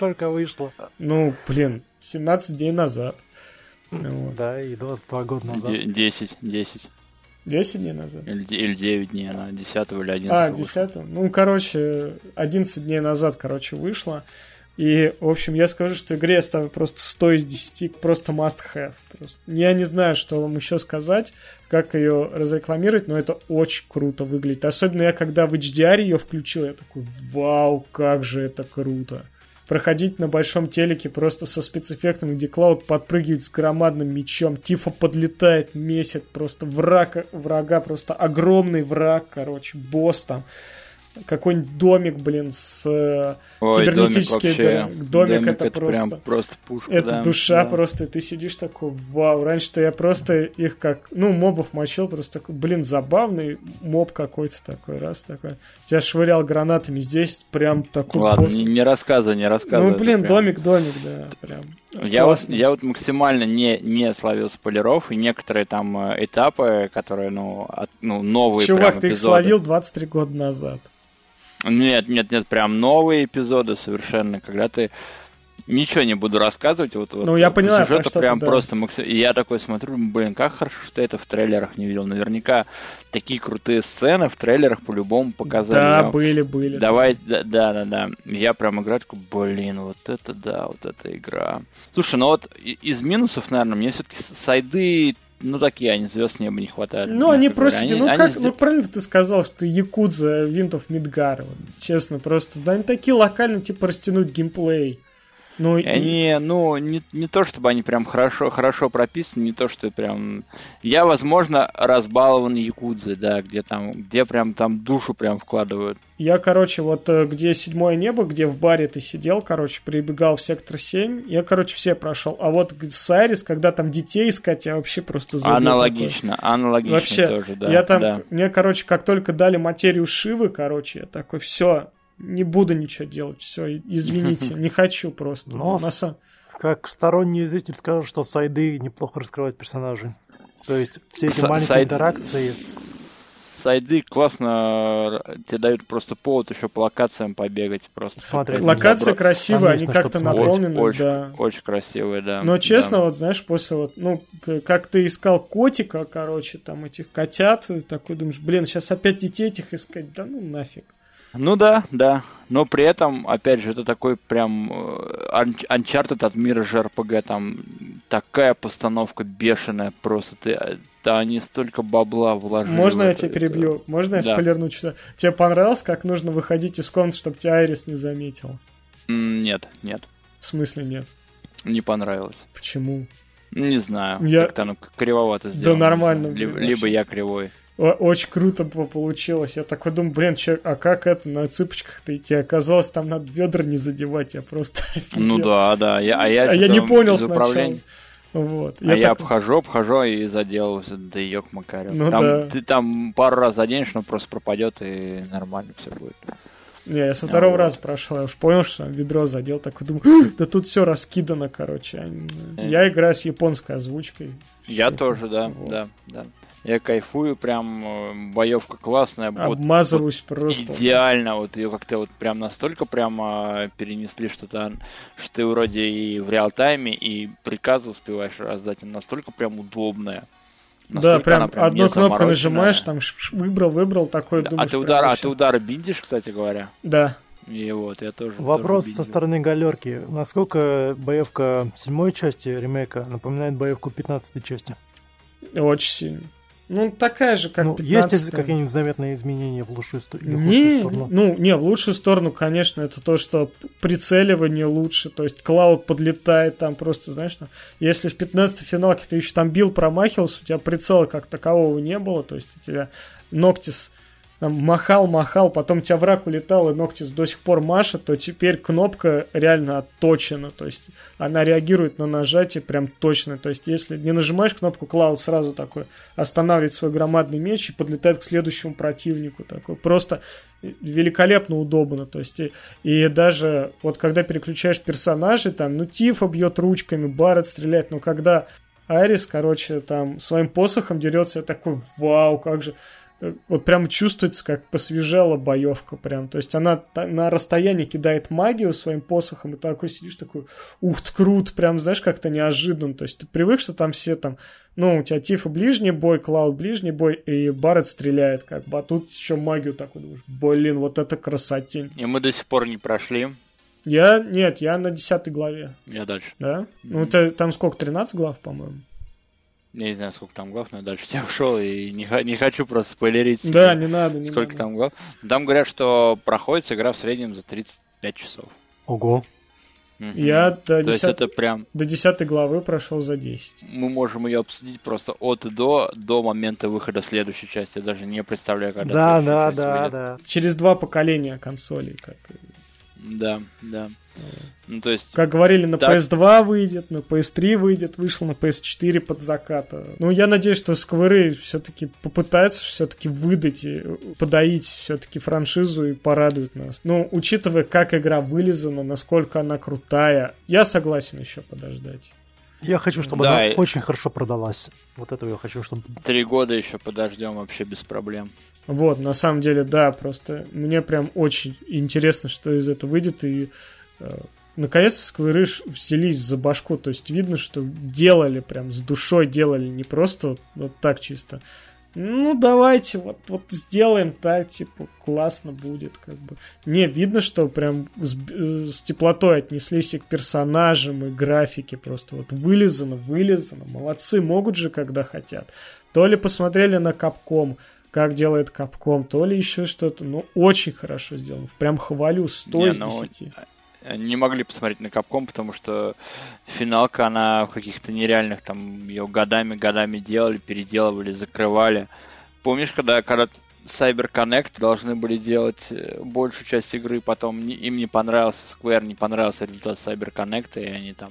только вышло. ну, блин, 17 дней назад. Вот. Да, и 22 года назад. Де- 10, 10. 10 дней назад. Или, де- или 9 дней, она 10 или 11. А, вышла. 10 Ну, короче, 11 дней назад, короче, вышла. И, в общем, я скажу, что игре я ставлю просто 100 из 10, просто must have. Просто. Я не знаю, что вам еще сказать, как ее разрекламировать, но это очень круто выглядит. Особенно я, когда в HDR ее включил, я такой, вау, как же это круто. проходить на большом телеке просто со спецэффектом, где Клауд подпрыгивает с громадным мечом, Тифа подлетает, месяц, просто враг, врага, просто огромный враг, короче, босс там какой-нибудь домик, блин, с э, Ой, кибернетический домик, вообще, домик. Домик, домик это, просто. Прям, просто пушка, это да, душа да. просто, и ты сидишь такой, вау. Раньше-то я просто их как, ну, мобов мочил, просто такой, блин, забавный моб какой-то такой, раз такой. Тебя швырял гранатами, здесь прям такой Ладно, босс. не, не рассказывай, не рассказывай. Ну, блин, это прям- домик, домик, да, прям. Я вот, я вот максимально не, не словил спойлеров, и некоторые там э, этапы, которые, ну, от- ну новые Чувак, прям ты их эпизоды. словил 23 года назад. Нет, нет, нет, прям новые эпизоды совершенно, когда ты ничего не буду рассказывать. Вот, вот Ну, я по понимаю, про сюжету ты, прям да. просто максим- И я такой смотрю, блин, как хорошо, что я это в трейлерах не видел. Наверняка такие крутые сцены в трейлерах по-любому показали. Да, Я- были, были. Давай, да, да, да, да. Я прям играю, такой, блин, вот это да, вот эта игра. Слушай, ну вот из минусов, наверное, мне все-таки сайды, ну такие, они звезд неба не хватает. Ну, они мягко говоря. просто, Они- ну они как, сде- ну правильно ты сказал, что Якудза, Винтов, Мидгар, вот, честно, просто, да, они такие локально, типа, растянуть геймплей. Ну, И и- Они, ну, не, не то чтобы они прям хорошо, хорошо прописаны, не то, что прям... Я, возможно, разбалован Якудзой, да, где там, где прям там душу прям вкладывают. Я, короче, вот э, где седьмое небо, где в баре ты сидел, короче, прибегал в сектор 7, я, короче, все прошел. А вот Сайрис, когда там детей искать, я вообще просто забыл. Аналогично, аналогично Вообще, тоже, да. я там, да. мне, короче, как только дали материю Шивы, короче, я такой, все, не буду ничего делать, все, извините, *laughs* не хочу просто. Но На с- са- Как сторонний зритель скажу, что сайды неплохо раскрывают персонажей. То есть все эти Са- маленькие сайд- интеракции. Сайды классно э, тебе дают просто повод еще по локациям побегать просто. Смотреть. Локации забро- красивые, они как-то наполнены, очень, да. очень красивые, да. Но честно, да. вот знаешь, после вот, ну, как ты искал котика, короче, там этих котят, такой думаешь, блин, сейчас опять детей этих искать, да ну нафиг. Ну да, да. Но при этом, опять же, это такой прям э, Unch- Uncharted от мира JRPG, там такая постановка бешеная просто. Ты, э, да, они столько бабла вложили. Можно я это, тебя это- перебью? Можно я Да. спойлерну что-то? Тебе понравилось, как нужно выходить из комнаты, чтобы тебя Айрис не заметил? Нет, нет, В смысле нет? не понравилось. Почему? Не знаю, Я- как-то оно кривовато сделано. не нормально, Либо, либо я кривой. Очень круто по- получилось. Я такой думаю, блин, чё, а как это на цыпочках-то идти? Оказалось, там надо бедра не задевать, я просто *laughs* Ну офигел. да, да. Я, а я, А я не понял сначала. Вот. А я так- обхожу, обхожу и заделываюсь. Да ёк Макарев. Ну там, да. Ты там пару раз заденешь, но просто пропадет и нормально все будет. Не, я со второго вот. раза прошел, я уж понял, что там ведро задел, такой думаю, *gasps* да тут все раскидано, короче. А, Я играю с японской озвучкой. Я тоже, да, Вот. да, да. Я кайфую, прям э, боевка классная, вот Обмазываюсь просто. идеально, вот ее как-то вот прям настолько прямо перенесли, что то что ты вроде и в реал-тайме, и приказы успеваешь раздать, она настолько прям удобная. Да, Настолько прям, она одну кнопку нажимаешь, там выбрал, выбрал, такой Да, думаешь. а ты удар, а ты удары биндишь, кстати говоря. Да. И вот, я тоже. Вопрос тоже со стороны галерки. Насколько боевка седьмой части ремейка напоминает боевку 15 части? Очень сильно. Ну, такая же, как ну, 15 есть ли какие-нибудь заметные изменения в лучшую или в Не, сторону? ну, не, в лучшую сторону, конечно, это то, что прицеливание лучше, то есть Клауд подлетает там просто, знаешь, там, если в 15 финалке ты еще там бил, промахивался, у тебя прицела как такового не было, то есть у тебя Ноктис махал, махал, потом тебя враг улетал, и Ноктис до сих пор машет, то теперь кнопка реально отточена, то есть она реагирует на нажатие прям точно, то есть если не нажимаешь кнопку, Клауд сразу такой останавливает свой громадный меч и подлетает к следующему противнику, такой. Просто великолепно удобно, то есть и, и даже вот когда переключаешь персонажей, там, ну Тифа бьет ручками, Барретт стреляет, но когда Айрис, короче, там своим посохом дерется, я такой, вау, как же, вот прям чувствуется, как посвежела боевка прям. То есть она на расстоянии кидает магию своим посохом, и такой сидишь такой, ух ты, круто, прям, знаешь, как-то неожиданно. То есть ты привык, что там все там, ну, у тебя Тифа ближний бой, Клауд ближний бой, и Барретт стреляет как бы, а тут еще магию такой думаешь, блин, вот это красотень. И мы до сих пор не прошли. Я, нет, я на десятой главе, Я дальше. да? Ну, это там сколько, 13 глав, по-моему? Я не знаю, сколько там глав, но я дальше *laughs* тебя ушел и не, не хочу просто спойлерить. Да, не надо, не сколько надо. там глав. Там говорят, что проходит игра в среднем за 35 часов. Ого. Мгм. Я до, То есть 10 это прям до 10 главы прошел за 10. мы можем ее обсудить просто от и до до момента выхода следующей части. Я даже не представляю, когда Да, да, часть да, выйдет. да. Через два поколения консолей. Как, Да, да. Ну, то есть, как говорили, на Так. PS2 выйдет, на PS3 выйдет, вышел на PS4 под заката. Ну, я надеюсь, что Сквыры все-таки попытаются все-таки выдать и подоить все-таки франшизу и порадуют нас. Ну, учитывая, как игра вылезана, насколько она крутая, я согласен еще подождать. Я хочу, чтобы Да, она и- очень хорошо продалась. Вот этого я хочу, чтобы... три года еще подождем вообще без проблем. Вот, на самом деле, да, просто мне прям очень интересно, что из этого выйдет, и э, наконец-то Сквыры ш- взялись за башку, то есть видно, что делали прям с душой, делали не просто вот, вот так чисто. Ну, давайте, вот, вот сделаем так, типа, классно будет, как бы. Не, видно, что прям с, э, с теплотой отнеслись и к персонажам, и графике, просто вот вылезано, вылезано, молодцы, могут же, когда хотят. То ли посмотрели на Капком, как делает Капком, то ли еще что-то. Ну, очень хорошо сделано. Прям хвалю 100 Не, из ну, 10. Не могли посмотреть на Капком, потому что финалка, она в каких-то нереальных, там, ее годами-годами делали, переделывали, закрывали. Помнишь, когда, когда Cyber Connect должны были делать э, большую часть игры, потом им не понравился Square, не понравился результат Cyber Connect, и они там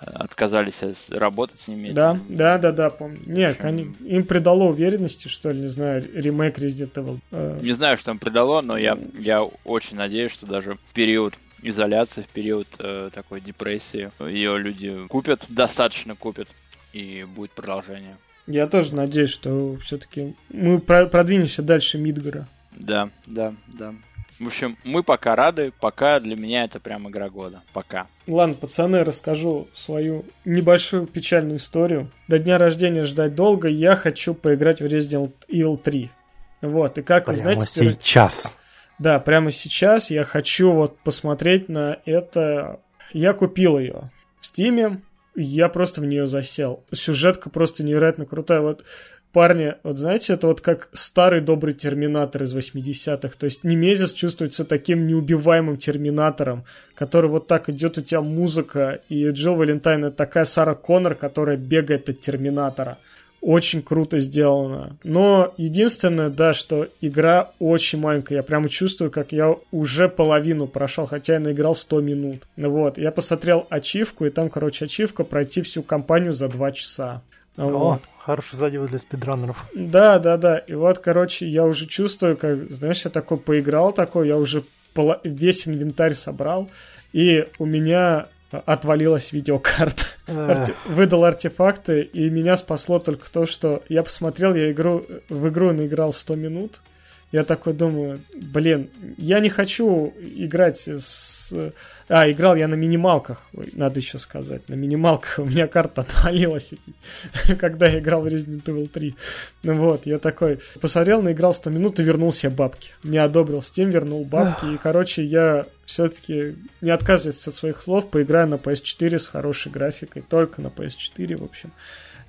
э, отказались работать с ними. Да, да, да, да, помню. Не, общем- они- им придало уверенности, что ли, не знаю, ремейк Resident Evil. Э, Не знаю, что им придало, но я, я очень надеюсь, что даже в период изоляции, в период э, такой депрессии, ее люди купят, достаточно купят, и будет продолжение. Я тоже надеюсь, что все-таки мы про- продвинемся дальше Мидгара. Да, да, да. В общем, мы пока рады, пока для меня это прям игра года. Пока. Ладно, пацаны, расскажу свою небольшую печальную историю. До дня рождения ждать долго, я хочу поиграть в Resident Evil 3. Вот, и как вы Прямо знаете, пер- сейчас. Да, прямо сейчас я хочу вот посмотреть на это. Я купил ее в Стиме, я просто в нее засел. Сюжетка просто невероятно крутая. Вот парни, вот знаете, это вот как старый добрый терминатор из 80-х. То есть Немезис чувствуется таким неубиваемым терминатором, который вот так идет у тебя музыка, и Джилл Валентайн это такая Сара Коннор, которая бегает от терминатора. Очень круто сделано. Но единственное, да, что игра очень маленькая. Я прямо чувствую, как я уже половину прошел, хотя я наиграл 100 минут. Вот. Я посмотрел ачивку, и там, короче, ачивка пройти всю кампанию за 2 часа. О, Вот. хороший задел для спидранеров. Да, да, да. И вот, короче, я уже чувствую, как, знаешь, я такой поиграл такой, я уже весь инвентарь собрал, и у меня отвалилась видеокарта. Арте- выдал артефакты, и меня спасло только то, что я посмотрел, я игру, в игру наиграл 100 минут. Я такой думаю, блин, я не хочу играть с... А, играл я на минималках, надо еще сказать, на минималках *laughs* у меня карта отвалилась, *laughs* когда я играл в Resident Evil 3. Ну вот, я такой посмотрел, наиграл 100 минут и вернул себе бабки. Не одобрил Steam, вернул бабки, и, короче, я все-таки не отказываюсь от своих слов, поиграю на PS4 с хорошей графикой, только на PS4, в общем.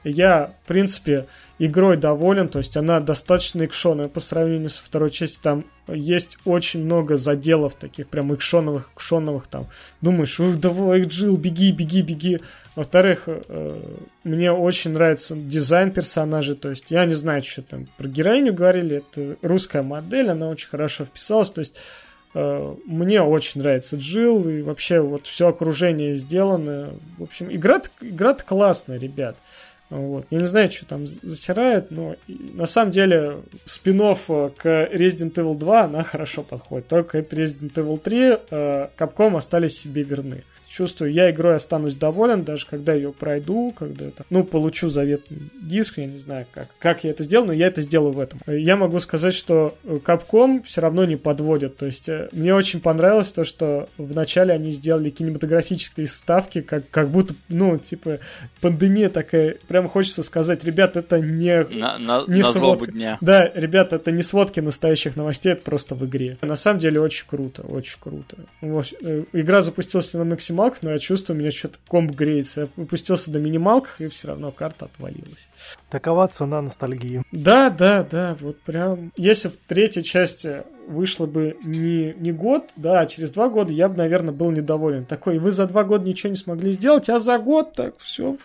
Я, в принципе, игрой доволен, то есть она достаточно экшоная по сравнению со второй частью. Там есть очень много заделов таких прям экшоновых, экшоновых там. Думаешь, ух, давай, Джилл, беги, беги, беги. Во-вторых, э, мне очень нравится дизайн персонажей, то есть я не знаю, что там про героиню говорили, это русская модель, она очень хорошо вписалась, то есть э, мне очень нравится Джилл, и вообще вот все окружение сделано. В общем, игра, игра классная, ребят. Вот. Я не знаю, что там засирает, но на самом деле спин к Resident Evil 2 она хорошо подходит. Только это Resident Evil 3 э, Capcom остались себе верны. Чувствую, я игрой останусь доволен, даже когда ее пройду, когда это, ну, получу заветный диск, я не знаю, как, как я это сделаю, но я это сделаю в этом. Я могу сказать, что э, Capcom все равно не подводят, то есть э, мне очень понравилось то, что вначале они сделали кинематографические ставки, как, как будто, ну, типа, пандемия такая, прям хочется сказать, ребят, это не... На, на, Не на сводка. дня. Да, ребят, это не сводки настоящих новостей, это просто в игре. На самом деле очень круто, очень круто. Э, игра запустилась на максималках, но я чувствую, у меня что-то комп греется. Я выпустился до минималках, и все равно карта отвалилась. Такова цена ностальгии. Да, да, да, вот прям. Если в третьей части вышло бы не, не год, да, а через два года я бы, наверное, был недоволен. Такой, вы за два года ничего не смогли сделать, а за год так все.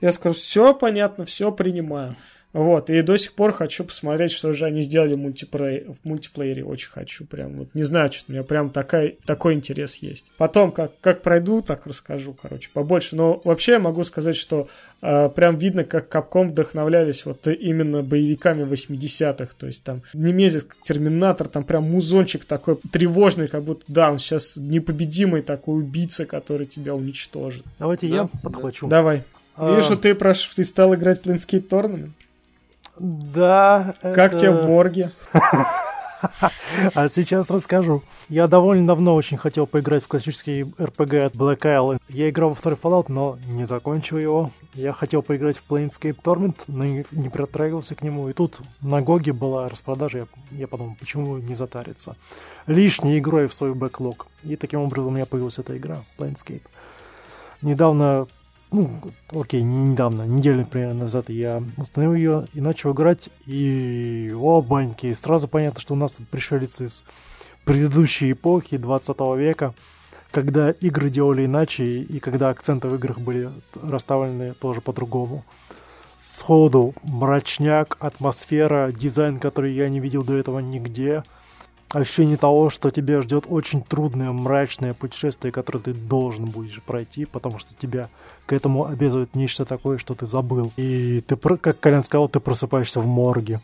Я скажу, все понятно, все принимаю. Вот, и до сих пор хочу посмотреть, что же они сделали в, мультиплеере, в мультиплеере. Очень хочу, прям, вот, не знаю, что у меня прям такая, такой интерес есть. Потом, как, как пройду, так расскажу, короче, побольше. Но вообще я могу сказать, что э, прям видно, как Капком вдохновлялись вот именно боевиками 80-х. То есть там Немезис, как Терминатор, там прям музончик такой тревожный, как будто, да, он сейчас непобедимый такой убийца, который тебя уничтожит. Давайте да, я подхвачу. Давай. А... Вижу, ты, прош... ты стал играть в Planescape Tournament. Да. Как это... тебе в морге? *laughs* А сейчас расскажу. Я довольно давно очень хотел поиграть в классический RPG от Black Isle. Я играл во второй Fallout, но не закончил его. Я хотел поиграть в Planescape Torment, но не притрагивался к нему. И тут на Гоге была распродажа. Я, я подумал, почему не затариться. Лишней игрой в свой бэклог. И таким образом у меня появилась эта игра, Planescape. Недавно ну, окей, не недавно, неделю примерно назад я установил ее и начал играть, и, о, баньки, сразу понятно, что у нас тут пришельцы из предыдущей эпохи 20 века, когда игры делали иначе, и когда акценты в играх были расставлены тоже по-другому. Сходу мрачняк, атмосфера, дизайн, который я не видел до этого нигде – ощущение того, что тебя ждет очень трудное, мрачное путешествие, которое ты должен будешь пройти, потому что тебя к этому обязывает нечто такое, что ты забыл. И ты, как Колян сказал, ты просыпаешься в морге.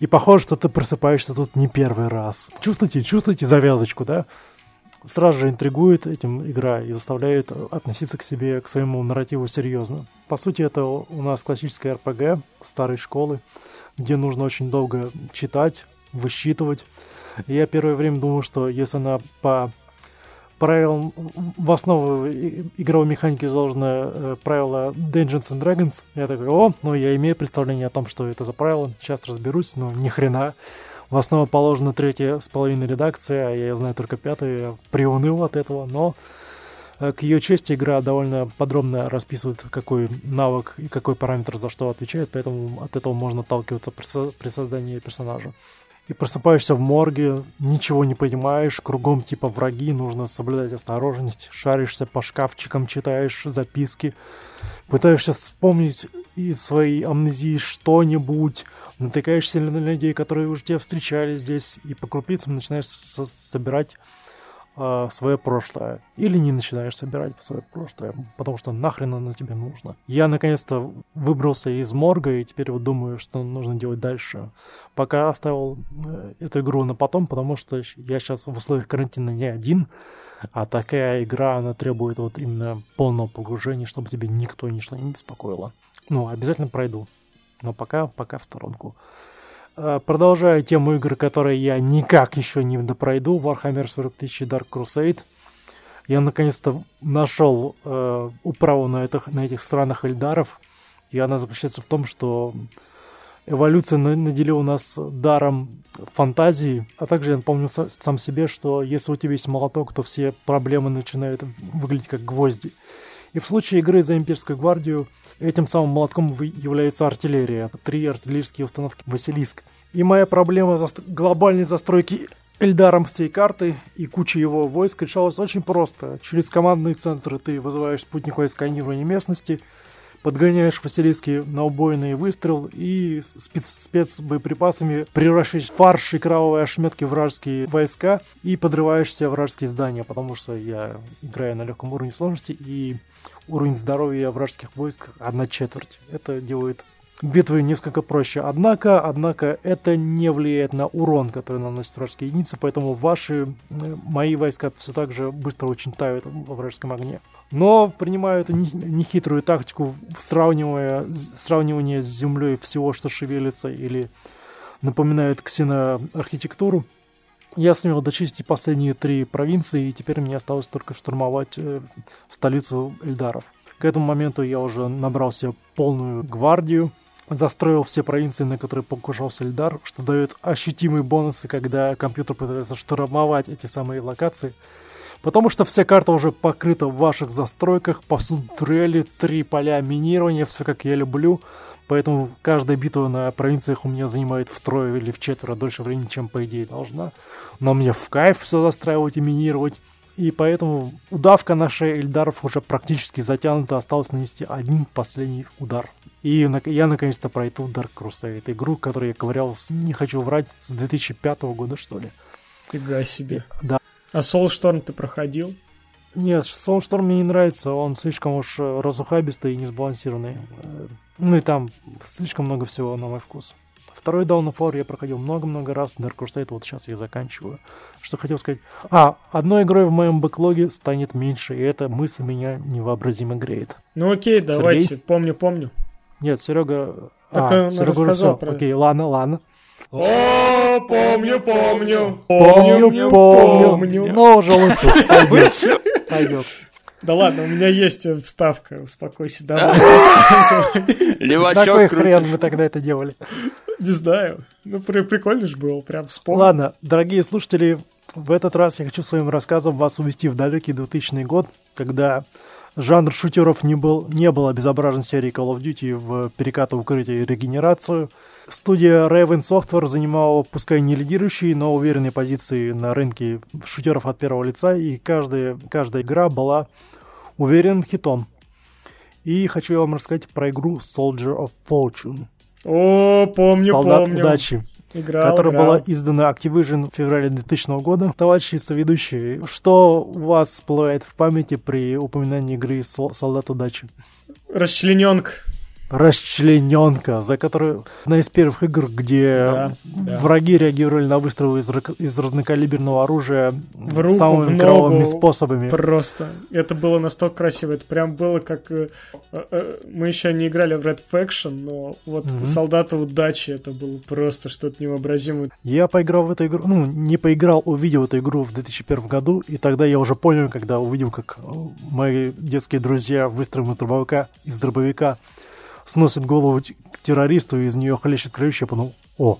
И похоже, что ты просыпаешься тут не первый раз. Чувствуете, чувствуете завязочку, да? Сразу же интригует этим игра и заставляет относиться к себе, к своему нарративу серьезно. По сути, это у нас классическая РПГ старой школы, где нужно очень долго читать, высчитывать, я первое время думал, что если она по правилам в основу игровой механики заложено э, правило Dungeons and Dragons, я такой, о, ну я имею представление о том, что это за правило, сейчас разберусь, но ни хрена. В основу положена третья с половиной редакция, а я ее знаю только пятую, я приуныл от этого, но э, к ее чести игра довольно подробно расписывает, какой навык и какой параметр за что отвечает, поэтому от этого можно отталкиваться при, со при создании персонажа и просыпаешься в морге, ничего не понимаешь, кругом типа враги, нужно соблюдать осторожность, шаришься по шкафчикам, читаешь записки, пытаешься вспомнить из своей амнезии что-нибудь, натыкаешься на людей, которые уже тебя встречали здесь, и по крупицам начинаешь собирать э, свое прошлое. Или не начинаешь собирать свое прошлое, потому что нахрен оно тебе нужно. Я наконец-то выбрался из морга, и теперь вот думаю, что нужно делать дальше. Пока оставил э, эту игру на потом, потому что я сейчас в условиях карантина не один, а такая игра, она требует вот именно полного погружения, чтобы тебе никто ничто не беспокоило. Ну, обязательно пройду. Но пока, пока в сторонку. Э, продолжая тему игр, которые я никак еще не допройду, Warhammer 40 тысяч Dark Crusade. Я наконец-то нашел э, управу на, этих, на этих странах Эльдаров. И она заключается в том, что эволюция наделила нас даром фантазии. А также я напомню сам себе, что если у тебя есть молоток, то все проблемы начинают выглядеть как гвозди. И в случае игры за имперскую гвардию этим самым молотком является артиллерия. Три артиллерийские установки «Василиск». И моя проблема за... глобальной застройки Эльдаром всей карты и кучей его войск решалась очень просто. Через командные центры ты вызываешь спутниковое сканирование местности, подгоняешь Василиски на убойный выстрел и спец спецбоеприпасами превращаешь в фарш и кровавые ошметки вражеские войска и подрываешь все вражеские здания, потому что я играю на легком уровне сложности и уровень здоровья вражеских войск одна четверть. Это делает битвы несколько проще. Однако, однако это не влияет на урон, который наносят вражеские единицы, поэтому ваши, э, мои войска все так же быстро очень тают во вражеском огне. Но принимаю эту нехитрую тактику сравнивая, сравнивание с землей всего, что шевелится или напоминает ксеноархитектуру. Я сумел дочистить последние три провинции, и теперь мне осталось только штурмовать э, столицу Эльдаров. К этому моменту я уже набрал себе полную гвардию, застроил все провинции, на которые покушался Эльдар, что дает ощутимые бонусы, когда компьютер пытается штурмовать эти самые локации. Потому что вся карта уже покрыта в ваших застройках, повсюду турели, три поля минирования, все как я люблю – поэтому каждая битва на провинциях у меня занимает втрое или в четверо дольше времени, чем по идее должна. Но мне в кайф все застраивать и минировать. И поэтому удавка на шее Эльдаров уже практически затянута, осталось нанести один последний удар. И я наконец-то пройду Dark Crusade, игру, которую я ковырял, не хочу врать, с 2005 года, что ли. Фига себе. Да. А Soulstorm ты проходил? Нет, Soulstorm мне не нравится, он слишком уж э, разухабистый и несбалансированный. Э, ну и там слишком много всего на мой вкус. Второй Dawn of War я проходил много-много раз, Dark Crusade вот сейчас я заканчиваю. Что хотел сказать? А, одной игрой в моем бэклоге станет меньше, и эта мысль меня невообразимо греет. Ну окей, давайте, помню-помню. Нет, Серега... Так а, он Серега рассказал про... Окей, ладно, ладно. О, помню, помню. Помню, помню. Но уже лучше. *laughs* Пойдет. Пойдет. Да ладно, у меня есть вставка, успокойся, давай. *laughs* Левачок Какой хрен мы тогда это делали? Не знаю. Ну, при, прикольно же было, прям вспомнил. Ладно, дорогие слушатели, в этот раз я хочу своим рассказом вас увести в далекий 2000 год, когда жанр шутеров не был, не был обезображен серией Call of Duty в перекаты укрытие и регенерацию. Студия Raven Software занимала, пускай не лидирующие, но уверенные позиции на рынке шутеров от первого лица, и каждая, каждая игра была уверенным хитом. И хочу вам рассказать про игру Soldier of Fortune. О, помню, Солдат помню. удачи. Играл, которая играл. была издана Activision в феврале 2000 года. Товарищи соведущие, что у вас всплывает в памяти при упоминании игры Солдат удачи? Расчлененка расчлененка, за которую одна из первых игр, где да, да. враги реагировали на выстрелы из, из разнокалиберного оружия в руку, самыми в ногу, кровавыми способами. Просто. Это было настолько красиво. Это прям было как... Э, э, мы еще не играли в Red Faction, но вот mm-hmm. Солдаты удачи, это было просто что-то невообразимое. Я поиграл в эту игру, ну, не поиграл, увидел эту игру в 2001 году, и тогда я уже понял, когда увидел, как мои детские друзья выстрелом из дробовика, из дробовика сносит голову террористу, и из нее хлещет кровище, я подумал, о,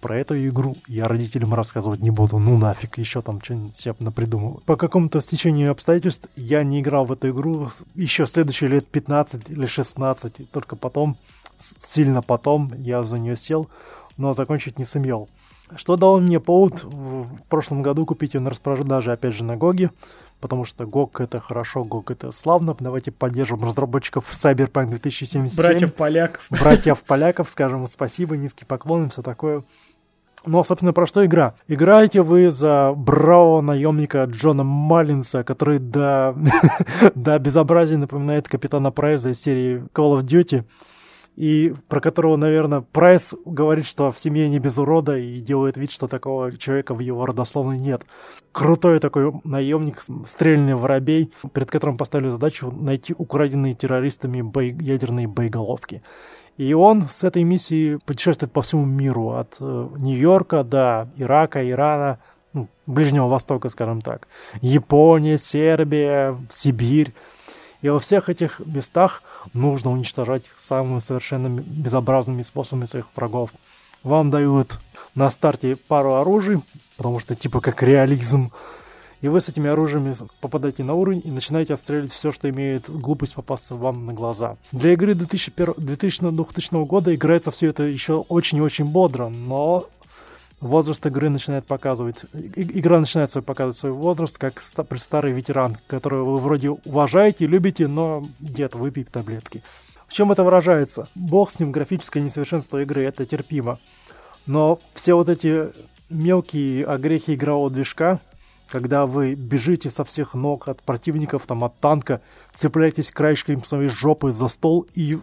про эту игру я родителям рассказывать не буду. Ну нафиг, еще там что-нибудь себе напридумываю. По какому-то стечению обстоятельств я не играл в эту игру еще следующие лет 15 или 16. Только потом, сильно потом, я за нее сел, но закончить не сумел. Что дало мне повод в прошлом году купить ее на распродаже, опять же, на Гоге потому что GOG это хорошо, GOG это славно. Давайте поддержим разработчиков Cyberpunk 2077. Братьев поляков. *laughs* Братьев поляков, скажем спасибо, низкий поклон и все такое. Ну, собственно, про что игра? Играете вы за бравого наемника Джона Маллинса, который до, *laughs* до безобразия напоминает капитана Прайза из серии Call of Duty и про которого, наверное, Прайс говорит, что в семье не без урода и делает вид, что такого человека в его родословной нет. Крутой такой наемник, стрельный воробей, перед которым поставили задачу найти украденные террористами бой... ядерные боеголовки. И он с этой миссией путешествует по всему миру, от э, Нью-Йорка до Ирака, Ирана, ну, Ближнего Востока, скажем так, Япония, Сербия, Сибирь. И во всех этих местах нужно уничтожать самыми совершенно безобразными способами своих врагов. Вам дают на старте пару оружий, потому что типа как реализм. И вы с этими оружиями попадаете на уровень и начинаете отстреливать все, что имеет глупость попасться вам на глаза. Для игры 2000-2000 года играется все это еще очень и очень бодро, но возраст игры начинает показывать, игра начинает свой, показывать свой возраст, как старый ветеран, которого вы вроде уважаете, любите, но дед, выпей таблетки. В чем это выражается? Бог с ним, графическое несовершенство игры, это терпимо. Но все вот эти мелкие огрехи игрового движка, когда вы бежите со всех ног от противников, там, от танка, цепляетесь краешками своей жопы за стол и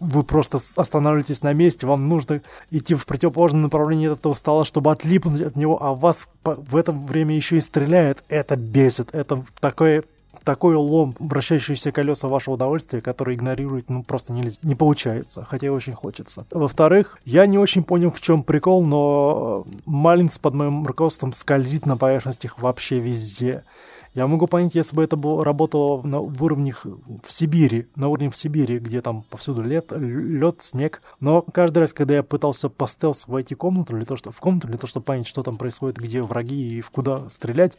вы просто останавливаетесь на месте, вам нужно идти в противоположном направлении от этого стола, чтобы отлипнуть от него, а вас в это время еще и стреляет. Это бесит. Это такое такой лом, вращающиеся колеса вашего удовольствия, который игнорирует, ну, просто не, не получается, хотя очень хочется. Во-вторых, я не очень понял, в чем прикол, но Малинс под моим руководством скользит на поверхностях вообще везде. Я могу понять, если бы это работало на, в уровнях в Сибири, на уровне в Сибири, где там повсюду лед, лед, снег. Но каждый раз, когда я пытался по стелс войти в комнату, для того, что, в комнату, для того, чтобы понять, что там происходит, где враги и в куда стрелять,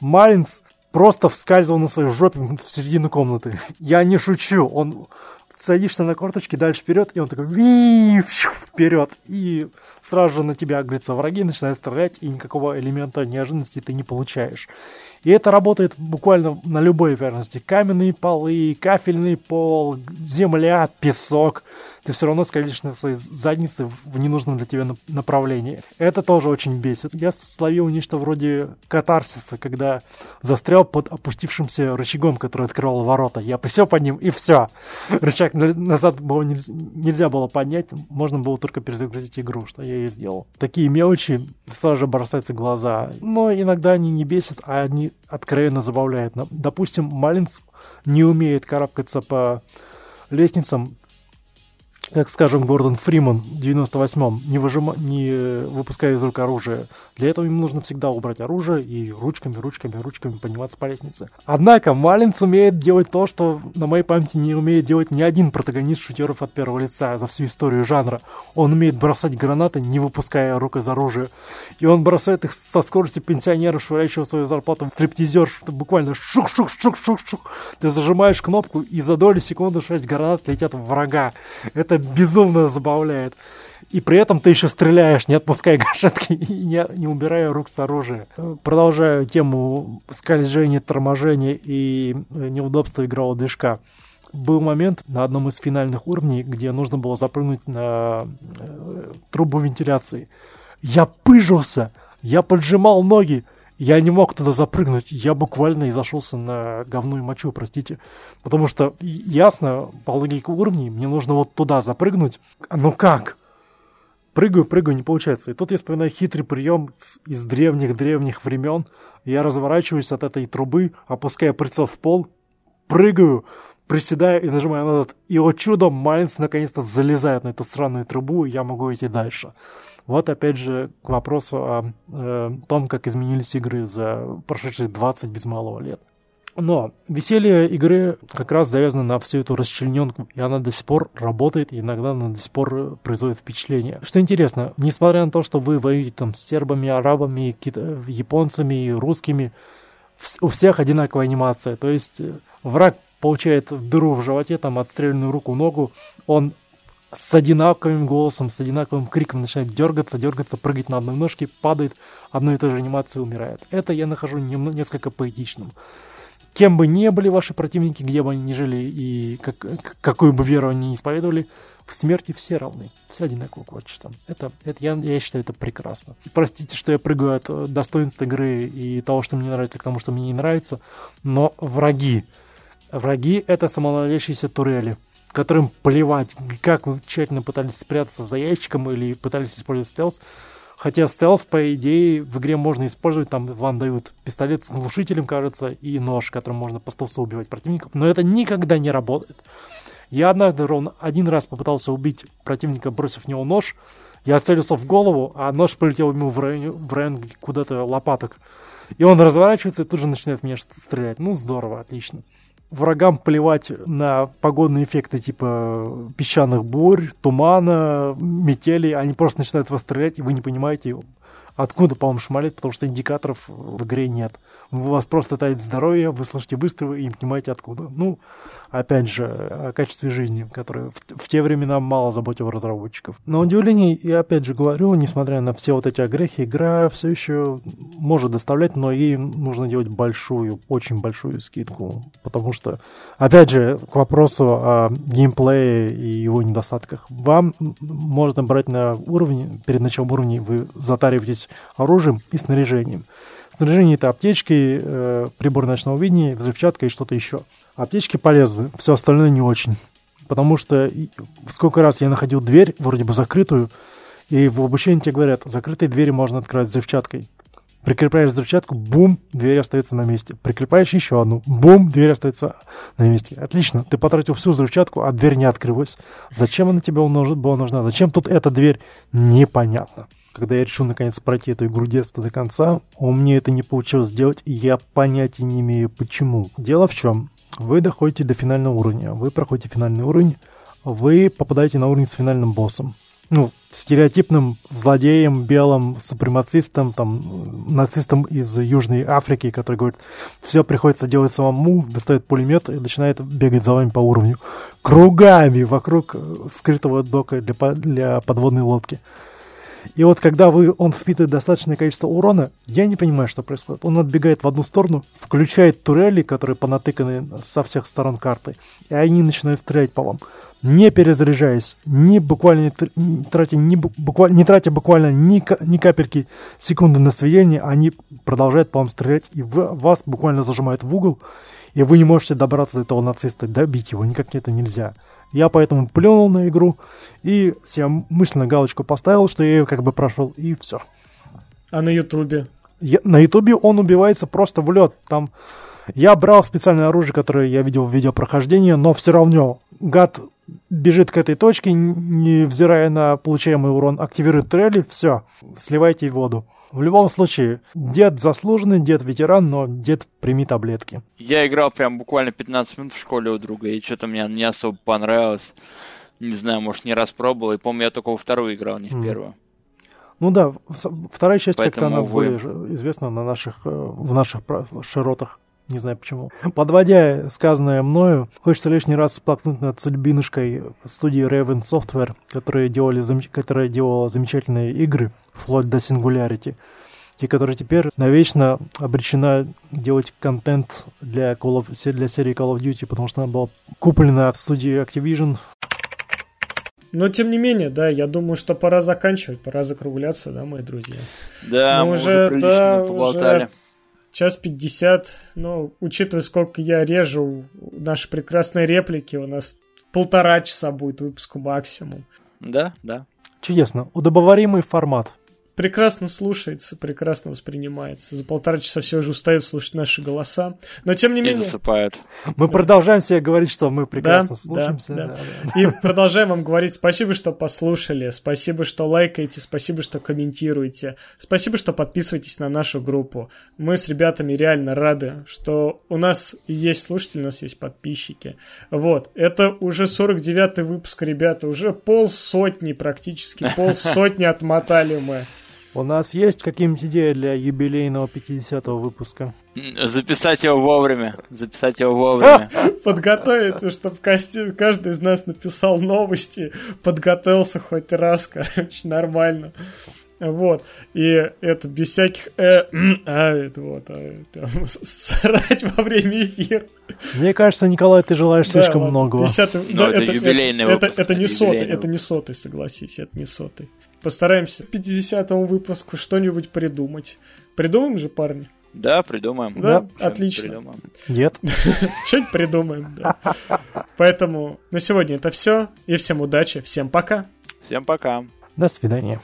Маринс просто вскальзывал на своей жопе в середину комнаты. Я не шучу, он садишься на корточки дальше вперед, и он такой вперед, и сразу же на тебя агрятся враги, начинают стрелять, и никакого элемента неожиданности ты не получаешь. И это работает буквально на любой поверхности. Каменные полы, кафельный пол, земля, песок ты все равно скользишь на своей заднице в ненужном для тебя направлении. Это тоже очень бесит. Я словил нечто вроде катарсиса, когда застрял под опустившимся рычагом, который открывал ворота. Я присел под ним, и все. Рычаг назад было нельзя, нельзя было поднять, можно было только перезагрузить игру, что я и сделал. Такие мелочи сразу же бросаются в глаза. Но иногда они не бесят, а они откровенно забавляют. Допустим, Малинс не умеет карабкаться по лестницам как, скажем, Гордон Фриман в 98-м, не, выжима... не выпуская из рук оружие. Для этого им нужно всегда убрать оружие и ручками, ручками, ручками подниматься по лестнице. Однако Малинс умеет делать то, что на моей памяти не умеет делать ни один протагонист шутеров от первого лица за всю историю жанра. Он умеет бросать гранаты, не выпуская рук из оружия. И он бросает их со скоростью пенсионера, швыряющего свою зарплату в стриптизер, что буквально шух-шух-шух-шух-шух. Ты зажимаешь кнопку, и за доли секунды шесть гранат летят в врага. Это безумно забавляет. И при этом ты еще стреляешь, не отпуская *laughs* гашетки и не, не убирая рук с оружия. Продолжаю тему скольжения, торможения и э, неудобства игрового движка. Был момент на одном из финальных уровней, где нужно было запрыгнуть на э, трубу вентиляции. Я пыжился, я поджимал ноги, я не мог туда запрыгнуть, я буквально изошелся на говну и мочу, простите. Потому что, ясно, по логике уровней, мне нужно вот туда запрыгнуть. Ну как? Прыгаю, прыгаю, не получается. И тут я вспоминаю хитрый прием из древних-древних времен. Я разворачиваюсь от этой трубы, опускаю прицел в пол, прыгаю, приседаю и нажимаю назад. И вот чудом Майнс наконец-то залезает на эту странную трубу, и я могу идти дальше. Вот опять же к вопросу о э, том, как изменились игры за прошедшие 20 без малого лет. Но веселье игры как раз завязано на всю эту расчлененку, и она до сих пор работает, и иногда она до сих пор производит впечатление. Что интересно, несмотря на то, что вы воюете там с сербами, арабами, японцами, русскими, у всех одинаковая анимация. То есть э, враг получает дыру в животе, там отстрельную руку, ногу, он с одинаковым голосом, с одинаковым криком начинает дергаться, дергаться, прыгать на одной ножке, падает, одной и той же анимации умирает. Это я нахожу несколько поэтичным. Кем бы ни были ваши противники, где бы они ни жили и как, какую бы веру они не исповедовали, в смерти все равны, все одинаково корчатся. Это, это я, я считаю, это прекрасно. Простите, что я прыгаю от э, достоинств игры и того, что мне нравится, к тому, что мне не нравится, но враги, враги — это самонавлящиеся турели — которым плевать, как вы тщательно пытались спрятаться за ящиком или пытались использовать стелс. Хотя стелс, по идее, в игре можно использовать, там вам дают пистолет с глушителем, кажется, и нож, которым можно по стелсу убивать противников, но это никогда не работает. Я однажды ровно один раз попытался убить противника, бросив в него нож, я целился в голову, а нож полетел ему в район, в район куда-то лопаток. И он разворачивается и тут же начинает меня стрелять. Ну, здорово, отлично врагам плевать на погодные эффекты типа песчаных бурь, тумана, метели. Они просто начинают вас стрелять, и вы не понимаете, откуда по вам шмалит, потому что индикаторов в игре нет. У вас просто тает здоровье, вы слышите выстрелы и не понимаете откуда. Ну, опять же, о качестве жизни, которое в, в те времена мало заботило разработчиков. На удивление, я опять же говорю, несмотря на все вот эти огрехи, игра все еще может доставлять, но ей нужно делать большую, очень большую скидку. Потому что, опять же, к вопросу о геймплее и его недостатках. Вам можно брать на уровне, перед началом уровня вы затариваетесь оружием и снаряжением. Снаряжение это аптечки, э, прибор ночного видения, взрывчатка и что-то еще. Аптечки полезны, все остальное не очень. Потому что сколько раз я находил дверь, вроде бы закрытую, и в обучении тебе говорят, закрытые двери можно открывать взрывчаткой. Прикрепляешь взрывчатку, бум, дверь остается на месте. Прикрепляешь еще одну, бум, дверь остается на месте. Отлично, ты потратил всю взрывчатку, а дверь не открылась. Зачем она тебе была нужна? Зачем тут эта дверь? Непонятно когда я решил наконец пройти эту игру детства до конца, у меня это не получилось сделать, и я понятия не имею почему. Дело в чем? Вы доходите до финального уровня, вы проходите финальный уровень, вы попадаете на уровень с финальным боссом. ну, стереотипным злодеем, белым супремацистом, там, нацистом из Южной Африки, который говорит, все приходится делать самому, достает пулемет и начинает бегать за вами по уровню. Кругами вокруг скрытого дока для, для подводной лодки. И вот когда вы, он впитывает достаточное количество урона, я не понимаю, что происходит. Он отбегает в одну сторону, включает турели, которые понатыканы со всех сторон карты, и они начинают стрелять по вам. Не перезаряжаясь, не буквально не тратя, не, буквально, не тратя буквально ни, ни капельки секунды на сведение, они продолжают по вам стрелять, и вас буквально зажимают в угол, и вы не можете добраться до этого нациста, добить его, никак это нельзя. Я поэтому плюнул на игру и себе мысленно галочку поставил, что я ее как бы прошел, и все. А на Ютубе? На Ютубе он убивается просто в лед. Там я брал специальное оружие, которое я видел в видеопрохождении, но все равно гад бежит к этой точке, невзирая на получаемый урон, активирует трелли, все, сливайте воду. В любом случае, дед заслуженный, дед ветеран, но дед прими таблетки. Я играл прям буквально 15 минут в школе у друга, и что-то мне не особо понравилось. Не знаю, может, не раз пробовал. И помню, я только во вторую играл, не в первую. Ну да, вторая часть как-то она более известна на наших, э, в наших широтах. Не знаю почему. Подводя сказанное мною, хочется лишний раз сплакнуть над судьбинушкой студии Raven Software, которые делали, которая делала замечательные игры, вплоть до Singularity, и которая теперь навечно обречена делать контент для, Call of, для серии Call of Duty, потому что она была куплена в студии Activision. Но тем не менее, да, я думаю, что пора заканчивать, пора закругляться, да, мои друзья. Да, мы, мы уже, уже да, поболтали. Уже час пятьдесят. Но учитывая, сколько я режу наши прекрасные реплики, у нас полтора часа будет выпуску максимум. Да, да. Чудесно. Удобоваримый формат прекрасно слушается, прекрасно воспринимается. За полтора часа все уже устают слушать наши голоса. Но тем не менее... И засыпают. Мы продолжаем себе говорить, что мы прекрасно да, слушаемся. Да, да. Да, И продолжаем вам говорить спасибо, что послушали, спасибо, что лайкаете, спасибо, что комментируете, спасибо, что подписываетесь на нашу группу. Мы с ребятами реально рады, что у нас есть слушатели, у нас есть подписчики. Вот, это уже 49-й выпуск, ребята, уже полсотни практически, полсотни отмотали мы. У нас есть какие-нибудь идеи для юбилейного 50-го выпуска? Записать его вовремя. Записать его вовремя. *laughs* Подготовиться, чтобы каждый из нас написал новости, подготовился хоть раз, короче, нормально. Вот. И это без всяких э, *clears throat* а, это вот, а, там, *laughs* срать во время эфира. Мне кажется, Николай, ты желаешь да, слишком ладно, многого. 50 ну, да, это, это юбилейный это, выпуск. Это, это не сотый, это не сотый, согласись, это не сотый. Постараемся к 50-му выпуску что-нибудь придумать. Придумаем же, парни? Да, придумаем. Да, да отлично. Придумаем. Нет. *laughs* Что-нибудь придумаем, да. Поэтому на сегодня это все. И всем удачи, всем пока. Всем пока. До свидания.